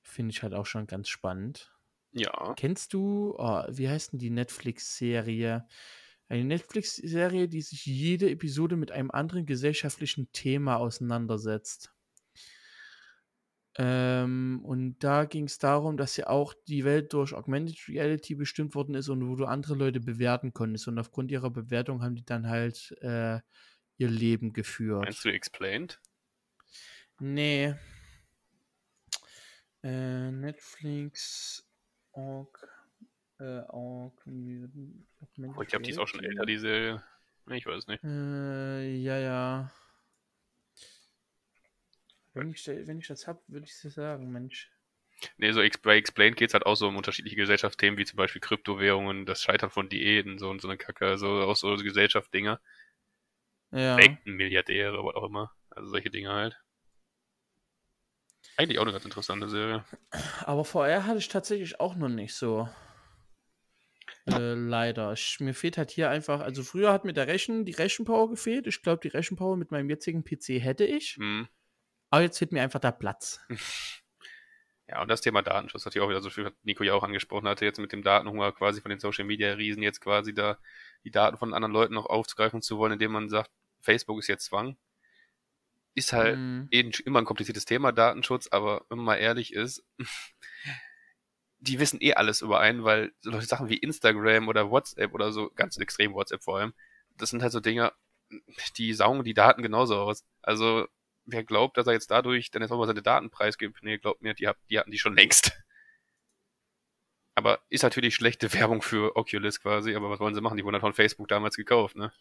Finde ich halt auch schon ganz spannend. Ja. Kennst du, oh, wie heißt denn die Netflix-Serie? Eine Netflix-Serie, die sich jede Episode mit einem anderen gesellschaftlichen Thema auseinandersetzt. Ähm, und da ging es darum, dass ja auch die Welt durch Augmented Reality bestimmt worden ist und wo du andere Leute bewerten konntest. Und aufgrund ihrer Bewertung haben die dann halt äh, ihr Leben geführt. Meinst du Explained? Nee. Äh, Netflix, Aug, äh, Aug, Oh, ich glaube, die ist auch schon älter, die Serie. Ich weiß nicht. Äh, ja, ja. Wenn ich, wenn ich das hab, würde ich es sagen, Mensch. Nee, so bei Explained geht es halt auch so um unterschiedliche Gesellschaftsthemen, wie zum Beispiel Kryptowährungen, das Scheitern von Diäten, so und so eine Kacke, so auch so Gesellschaftsdinger. Ja. Milliardäre, was auch immer. Also solche Dinge halt. Eigentlich auch eine ganz interessante Serie. Aber VR hatte ich tatsächlich auch noch nicht so. Äh, leider. Ich, mir fehlt halt hier einfach, also früher hat mir der Rechen, die Rechenpower gefehlt. Ich glaube, die Rechenpower mit meinem jetzigen PC hätte ich. Hm. Aber jetzt fehlt mir einfach der Platz. Ja, und das Thema Datenschutz hat ja auch wieder so viel, was Nico ja auch angesprochen hatte, jetzt mit dem Datenhunger quasi von den Social Media Riesen jetzt quasi da die Daten von anderen Leuten noch aufzugreifen zu wollen, indem man sagt, Facebook ist jetzt Zwang. Ist halt Mhm. eben immer ein kompliziertes Thema, Datenschutz, aber wenn man mal ehrlich ist, die wissen eh alles über einen, weil solche Sachen wie Instagram oder WhatsApp oder so, ganz extrem WhatsApp vor allem, das sind halt so Dinge, die saugen die Daten genauso aus. Also, wer glaubt, dass er jetzt dadurch dann jetzt auch mal seine Daten preisgibt, nee, glaubt mir, die, die hatten die schon längst. Aber ist natürlich schlechte Werbung für Oculus quasi, aber was wollen sie machen? Die wurden halt von Facebook damals gekauft, ne?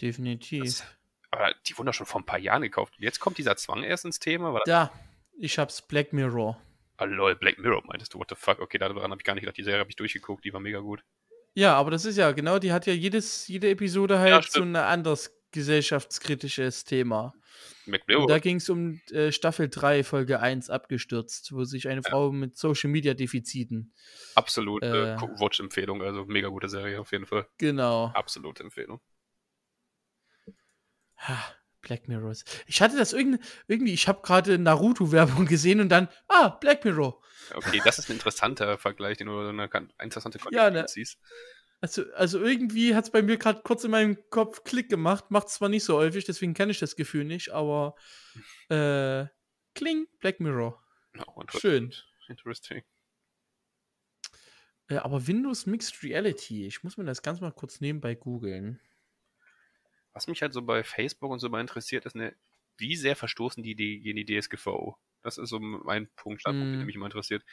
Definitiv. Das, aber die wurden doch schon vor ein paar Jahren gekauft. Jetzt kommt dieser Zwang erst ins Thema. Da, ich hab's Black Mirror. Ah, lol, Black Mirror meintest du, what the fuck? Okay, daran habe ich gar nicht gedacht. Die Serie habe ich durchgeguckt, die war mega gut. Ja, aber das ist ja genau, die hat ja jedes, jede Episode halt so stimmt. ein anderes gesellschaftskritisches Thema. Und da ging es um äh, Staffel 3, Folge 1 abgestürzt, wo sich eine Frau mit Social Media Defiziten. absolute äh, Watch-Empfehlung, also mega gute Serie auf jeden Fall. Genau. Absolute Empfehlung. Ha, Black Mirrors. Ich hatte das irgendwie, irgendwie ich habe gerade Naruto-Werbung gesehen und dann, ah, Black Mirror. Okay, das ist ein interessanter Vergleich, den du eine kan- interessante Ja, Konsequenz ne? ziehst. Also, also irgendwie hat es bei mir gerade kurz in meinem Kopf Klick gemacht. Macht zwar nicht so häufig, deswegen kenne ich das Gefühl nicht, aber äh, Kling, Black Mirror. Interessant. Schön. Interesting. Äh, aber Windows Mixed Reality, ich muss mir das ganz mal kurz nebenbei googeln. Was mich halt so bei Facebook und so mal interessiert, ist, ne, wie sehr verstoßen die die- gegen die DSGVO? Das ist so mein Punkt, Standpunkt, Mm. der mich immer interessiert.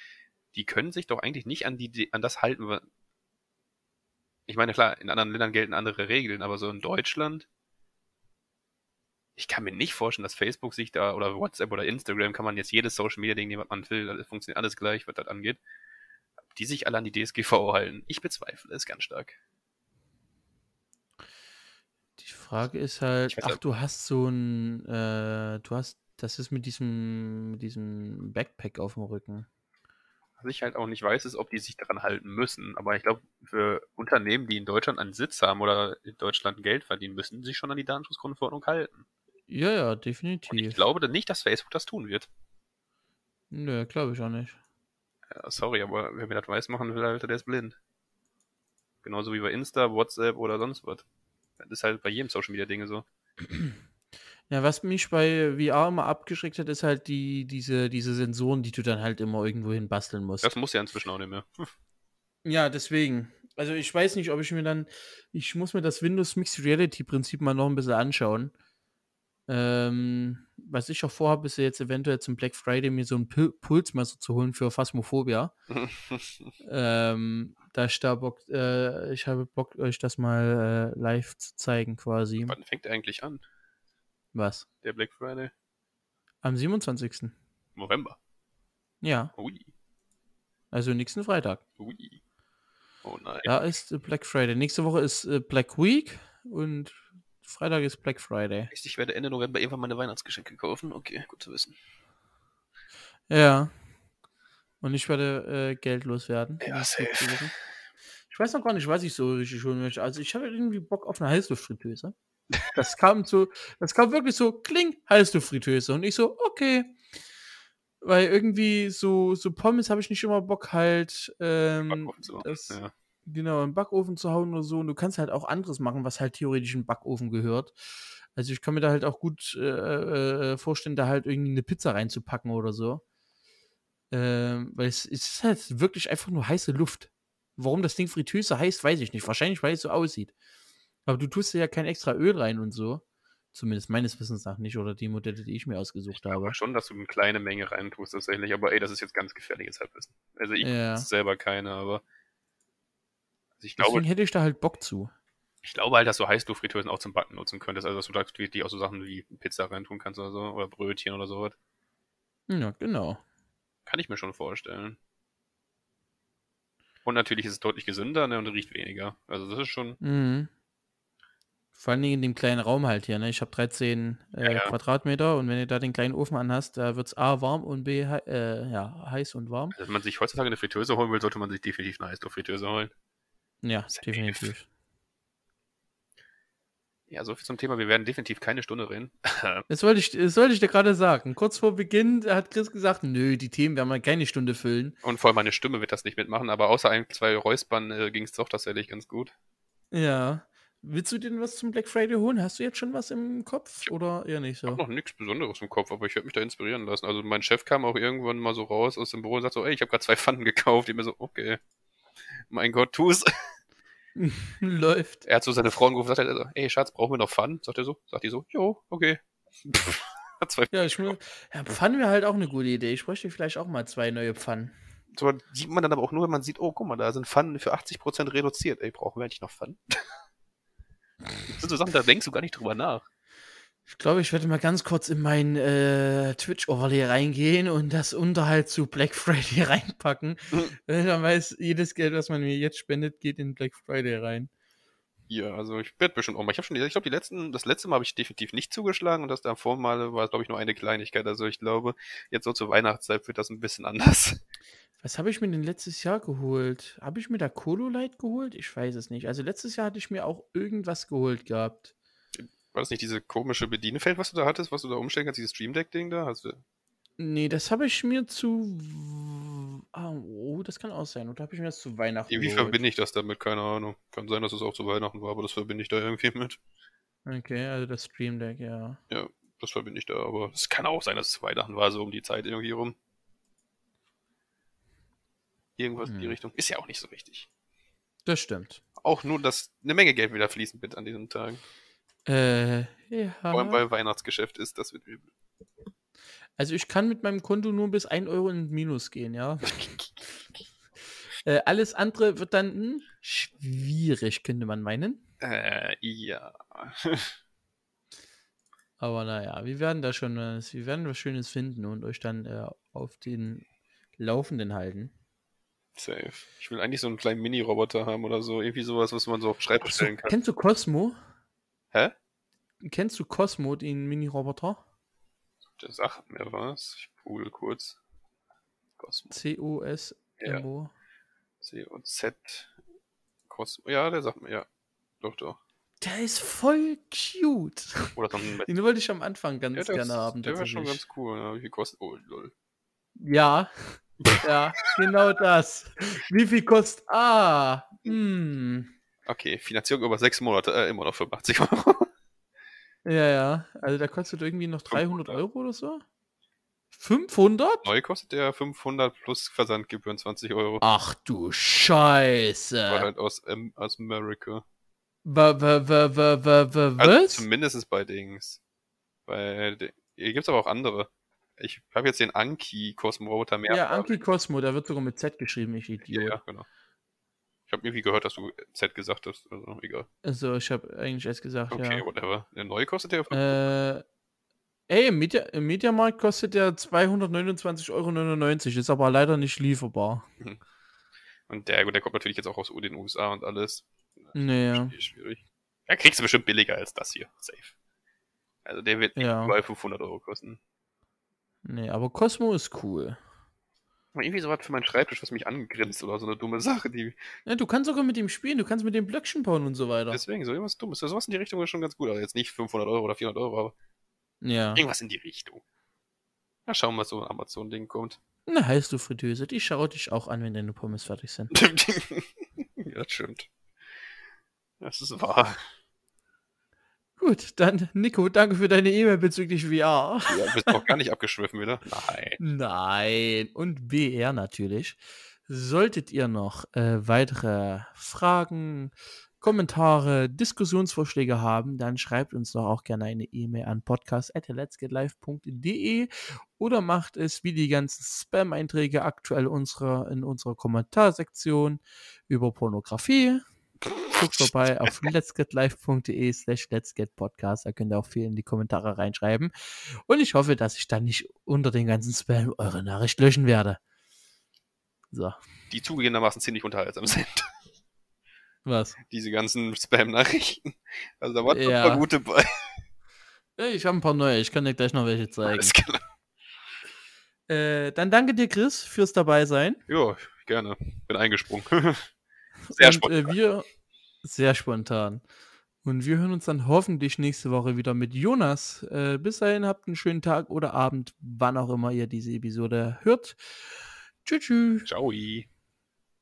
Die können sich doch eigentlich nicht an die, an das halten, wa- ich meine, klar, in anderen Ländern gelten andere Regeln, aber so in Deutschland, ich kann mir nicht vorstellen, dass Facebook sich da, oder WhatsApp oder Instagram, kann man jetzt jedes Social Media Ding nehmen, was man will, das funktioniert alles gleich, was das angeht, die sich alle an die DSGVO halten. Ich bezweifle es ganz stark. Die Frage ist halt, ach, du hast so ein, äh, du hast, das ist mit diesem, mit diesem Backpack auf dem Rücken. Was ich halt auch nicht weiß, ist, ob die sich daran halten müssen. Aber ich glaube, für Unternehmen, die in Deutschland einen Sitz haben oder in Deutschland Geld verdienen, müssen sich schon an die Datenschutzgrundverordnung halten. Ja, ja, Und ich definitiv. glaube dann nicht, dass Facebook das tun wird. Nö, glaube ich auch nicht. Ja, sorry, aber wer mir das weiß machen will, Alter, der ist blind. Genauso wie bei Insta, WhatsApp oder sonst was. Das ist halt bei jedem Social Media Dinge so. Ja, was mich bei VR immer abgeschreckt hat, ist halt die, diese, diese Sensoren, die du dann halt immer irgendwo hin basteln musst. Das muss ja inzwischen auch nicht mehr. Ja, deswegen. Also ich weiß nicht, ob ich mir dann, ich muss mir das Windows Mixed Reality Prinzip mal noch ein bisschen anschauen. Ähm, was ich auch vorhabe, ist ja jetzt eventuell zum Black Friday mir so ein Pul Pulsmesser zu holen für Phasmophobia. ähm, da ich da Bock, äh, ich habe Bock, euch das mal äh, live zu zeigen quasi. Wann fängt er eigentlich an, Was? der Black Friday? Am 27. November. Ja, Ui, also nächsten Freitag. ui. Oh nein. Da ist äh, Black Friday. Nächste Woche ist äh, Black Week und Freitag ist Black Friday. Ich werde Ende November irgendwann meine Weihnachtsgeschenke kaufen. Okay, gut zu wissen. Ja. Und ich werde äh, Geld loswerden. Ja, safe. Ich weiß noch gar nicht, was ich so richtig holen möchte. Also ich habe irgendwie Bock auf eine Heißluftfritteuse. Das kam so, das kam wirklich so, kling, Heißluftfritteuse. Und ich so, okay. Weil irgendwie so, so Pommes habe ich nicht immer Bock halt, ähm, zu das, ja. genau, im Backofen zu hauen oder so. Und du kannst halt auch anderes machen, was halt theoretisch in den Backofen gehört. Also ich kann mir da halt auch gut äh, äh, vorstellen, da halt irgendwie eine Pizza reinzupacken oder so. Ähm, weil es, es ist halt wirklich einfach nur heiße Luft. Warum das Ding Fritteuse heißt, weiß ich nicht. Wahrscheinlich, weil es so aussieht. Aber du tust ja kein extra Öl rein und so. Zumindest meines Wissens nach nicht. Oder die Modelle, die ich mir ausgesucht habe. Aber schon, dass du eine kleine Menge reintust tatsächlich. Aber ey, das ist jetzt ganz gefährliches Halbwissen. Also ich Ja. selber keine, aber also ich glaube, Deswegen hätte ich da halt Bock zu. ich glaube halt, dass du Heißluftfritteusen auch zum Backen nutzen könntest. Also dass du da wirklich auch so Sachen wie Pizza reintun kannst oder so. Oder Brötchen oder sowas. Ja, genau. Kann ich mir schon vorstellen. Und natürlich ist es deutlich gesünder ne, und riecht weniger. Also das ist schon. Mhm. Vor allen Dingen in dem kleinen Raum halt hier. Ne? Ich habe 13 äh, Ja, ja. Quadratmeter und wenn du da den kleinen Ofen anhast, da wird es A warm und B äh, ja, heiß und warm. Also wenn man sich heutzutage eine Fritteuse holen will, sollte man sich definitiv eine Heißluftfritteuse holen. Ja, Safe. definitiv. Ja, so viel zum Thema. Wir werden definitiv keine Stunde reden. Das wollte ich, das wollte ich dir gerade sagen. Kurz vor Beginn hat Chris gesagt, nö, die Themen werden wir keine Stunde füllen. Und vor allem meine Stimme wird das nicht mitmachen, aber außer ein, zwei Räuspern äh, ging es doch tatsächlich ganz gut. Ja. Willst du dir denn was zum Black Friday holen? Hast du jetzt schon was im Kopf oder eher nicht Ich habe so? noch nichts Besonderes im Kopf, aber ich werde mich da inspirieren lassen. Also mein Chef kam auch irgendwann mal so raus aus dem Büro und sagt so, ey, ich habe gerade zwei Pfannen gekauft. Ich mir so, okay. Mein Gott, tu's. Läuft. Er hat so seine Frau angerufen und sagt, er so, ey Schatz, brauchen wir noch Pfannen? Sagt er so. Sagt die so, jo, okay. Ja, ich mu- ja, Pfannen wäre halt auch eine gute Idee. Ich bräuchte vielleicht auch mal zwei neue Pfannen. So sieht man dann aber auch nur, wenn man sieht, oh, guck mal, da sind Pfannen für 80% reduziert. Ey, brauchen wir eigentlich noch Pfannen? Das sind so Sachen, da denkst du gar nicht drüber nach. Ich glaube, ich werde mal ganz kurz in mein äh, Twitch-Overlay reingehen und das Unterhalt zu Black Friday reinpacken. Weil dann weiß, jedes Geld, was man mir jetzt spendet, geht in Black Friday rein. Ja, also ich werde bestimmt auch mal. Ich habe schon, ich glaube, die letzten, das letzte Mal habe ich definitiv nicht zugeschlagen und das davor Mal war, glaube ich, nur eine Kleinigkeit. Also ich glaube, jetzt so zur Weihnachtszeit wird das ein bisschen anders. Was habe ich mir denn letztes Jahr geholt? Habe ich mir da Colo Light geholt? Ich weiß es nicht. Also letztes Jahr hatte ich mir auch irgendwas geholt gehabt. War das nicht diese komische Bedienfeld, was du da hattest, was du da umstellen kannst, dieses Stream Deck Ding da? Hast du, Nee, das habe ich mir zu. Ah, oh, das kann auch sein. Oder habe ich mir das zu Weihnachten irgendwie geholt? verbinde ich das damit, keine Ahnung. Kann sein, dass es auch zu Weihnachten war, aber das verbinde ich da irgendwie mit. Okay, also das Stream Deck, ja. Ja, das verbinde ich da, aber es kann auch sein, dass es zu Weihnachten war, so um die Zeit irgendwie rum. Irgendwas in die Hm. Richtung. Ist ja auch nicht so wichtig. Das stimmt. Auch nur, dass eine Menge Geld wieder fließen wird an diesem Tag. Äh, Vor allem, ja. weil Weihnachtsgeschäft ist, das wird übel. Also ich kann mit meinem Konto nur bis 1 Euro in Minus gehen, ja. äh, alles andere wird dann hm, schwierig, könnte man meinen. Äh, ja. Aber naja, wir werden da schon, äh, wir werden was Schönes finden und euch dann äh, auf den Laufenden halten. Safe. Ich will eigentlich so einen kleinen Mini-Roboter haben oder so. Irgendwie sowas, was man so auf Schreibtisch stellen kann. kennst du Cosmo? Hä? Kennst du Cosmo, den Mini-Roboter? Der sagt mir was. Ich google kurz. Cosmo. C-O-S-M-O. C und Z. Cosmo. Ja, der sagt mir, ja. Doch, doch. Der ist voll cute. Oder. Den wollte ich am Anfang ganz Ja, gerne ist, haben. der wäre schon ganz cool. Ja, wie viel kostet. Oh, lol. Ja, ja, genau das. Wie viel kostet Ah, hm. Okay, Finanzierung über sechs Monate, äh, immer noch 85 Euro. Ja, ja. Also da kostet irgendwie noch 300 Euro oder so. 500? Neu kostet der 500 plus Versandgebühren 20 Euro. Ach du War Scheiße. halt aus, ähm, aus America. Wa, wa, wa, wa, wa, Also was? zumindest bei Dings. Weil de- hier gibt's aber auch andere. Ich habe jetzt den Anki Cosmo Roboter mehr. Ja, Anki Cosmo, der wird sogar mit Z geschrieben, ich Idiot. ja, genau. Ich habe irgendwie gehört, dass du Z gesagt hast. Also egal. Also, ich habe eigentlich erst gesagt, Okay, ja. whatever. Der neue kostet ja. Äh, ey, im, Media, im Mediamarkt kostet der 229,99 Euro, ist aber leider nicht lieferbar. Und der, der kommt natürlich jetzt auch aus den USA und alles. Naja. Schwierig. Ja, kriegst du bestimmt billiger als das hier. Safe. Also der wird Ja. überall 500 Euro kosten. Nee, aber Cosmo ist cool. Irgendwie sowas für meinen Schreibtisch, was mich angegrinst oder so eine dumme Sache, die. Ja, du kannst sogar mit ihm spielen, du kannst mit dem Blöckchen bauen und so weiter. Deswegen, so irgendwas Dummes. Sowas in die Richtung ist schon ganz gut. Also jetzt nicht 500 Euro oder 400 Euro, aber Ja. irgendwas in die Richtung. Mal schauen, was so ein Amazon-Ding kommt. Na, heißt du Fritteuse, die schaue dich auch an, wenn deine Pommes fertig sind. ja, das stimmt. Das ist wahr. Gut, dann Nico, danke für deine E-Mail bezüglich VR. Ja, bist noch gar nicht abgeschwiffen wieder? Nein. Nein, und BR natürlich. Solltet ihr noch äh, weitere Fragen, Kommentare, Diskussionsvorschläge haben, dann schreibt uns doch auch gerne eine E-Mail an podcast.letsgetlive.de oder macht es wie die ganzen Spam-Einträge aktuell unserer, in unserer Kommentarsektion über Pornografie. Guckt vorbei auf letsgetlive.de slash letsgetpodcast. Da könnt ihr auch viel in die Kommentare reinschreiben. Und ich hoffe, dass ich dann nicht unter den ganzen Spam eure Nachricht löschen werde. So, Die zugegebenermaßen ziemlich unterhaltsam sind. was? Diese ganzen Spam-Nachrichten. Also da waren Ja. ein paar gute bei. Ich habe ein paar neue, ich kann dir gleich noch welche zeigen. Alles klar. Äh, dann danke dir, Chris, fürs dabei sein. Ja, gerne. Bin eingesprungen. Sehr Und spontan. äh, wir sehr spontan. Und wir hören uns dann hoffentlich nächste Woche wieder mit Jonas. Äh, bis dahin habt einen schönen Tag oder Abend, wann auch immer ihr diese Episode hört. Tschüss. Ciao.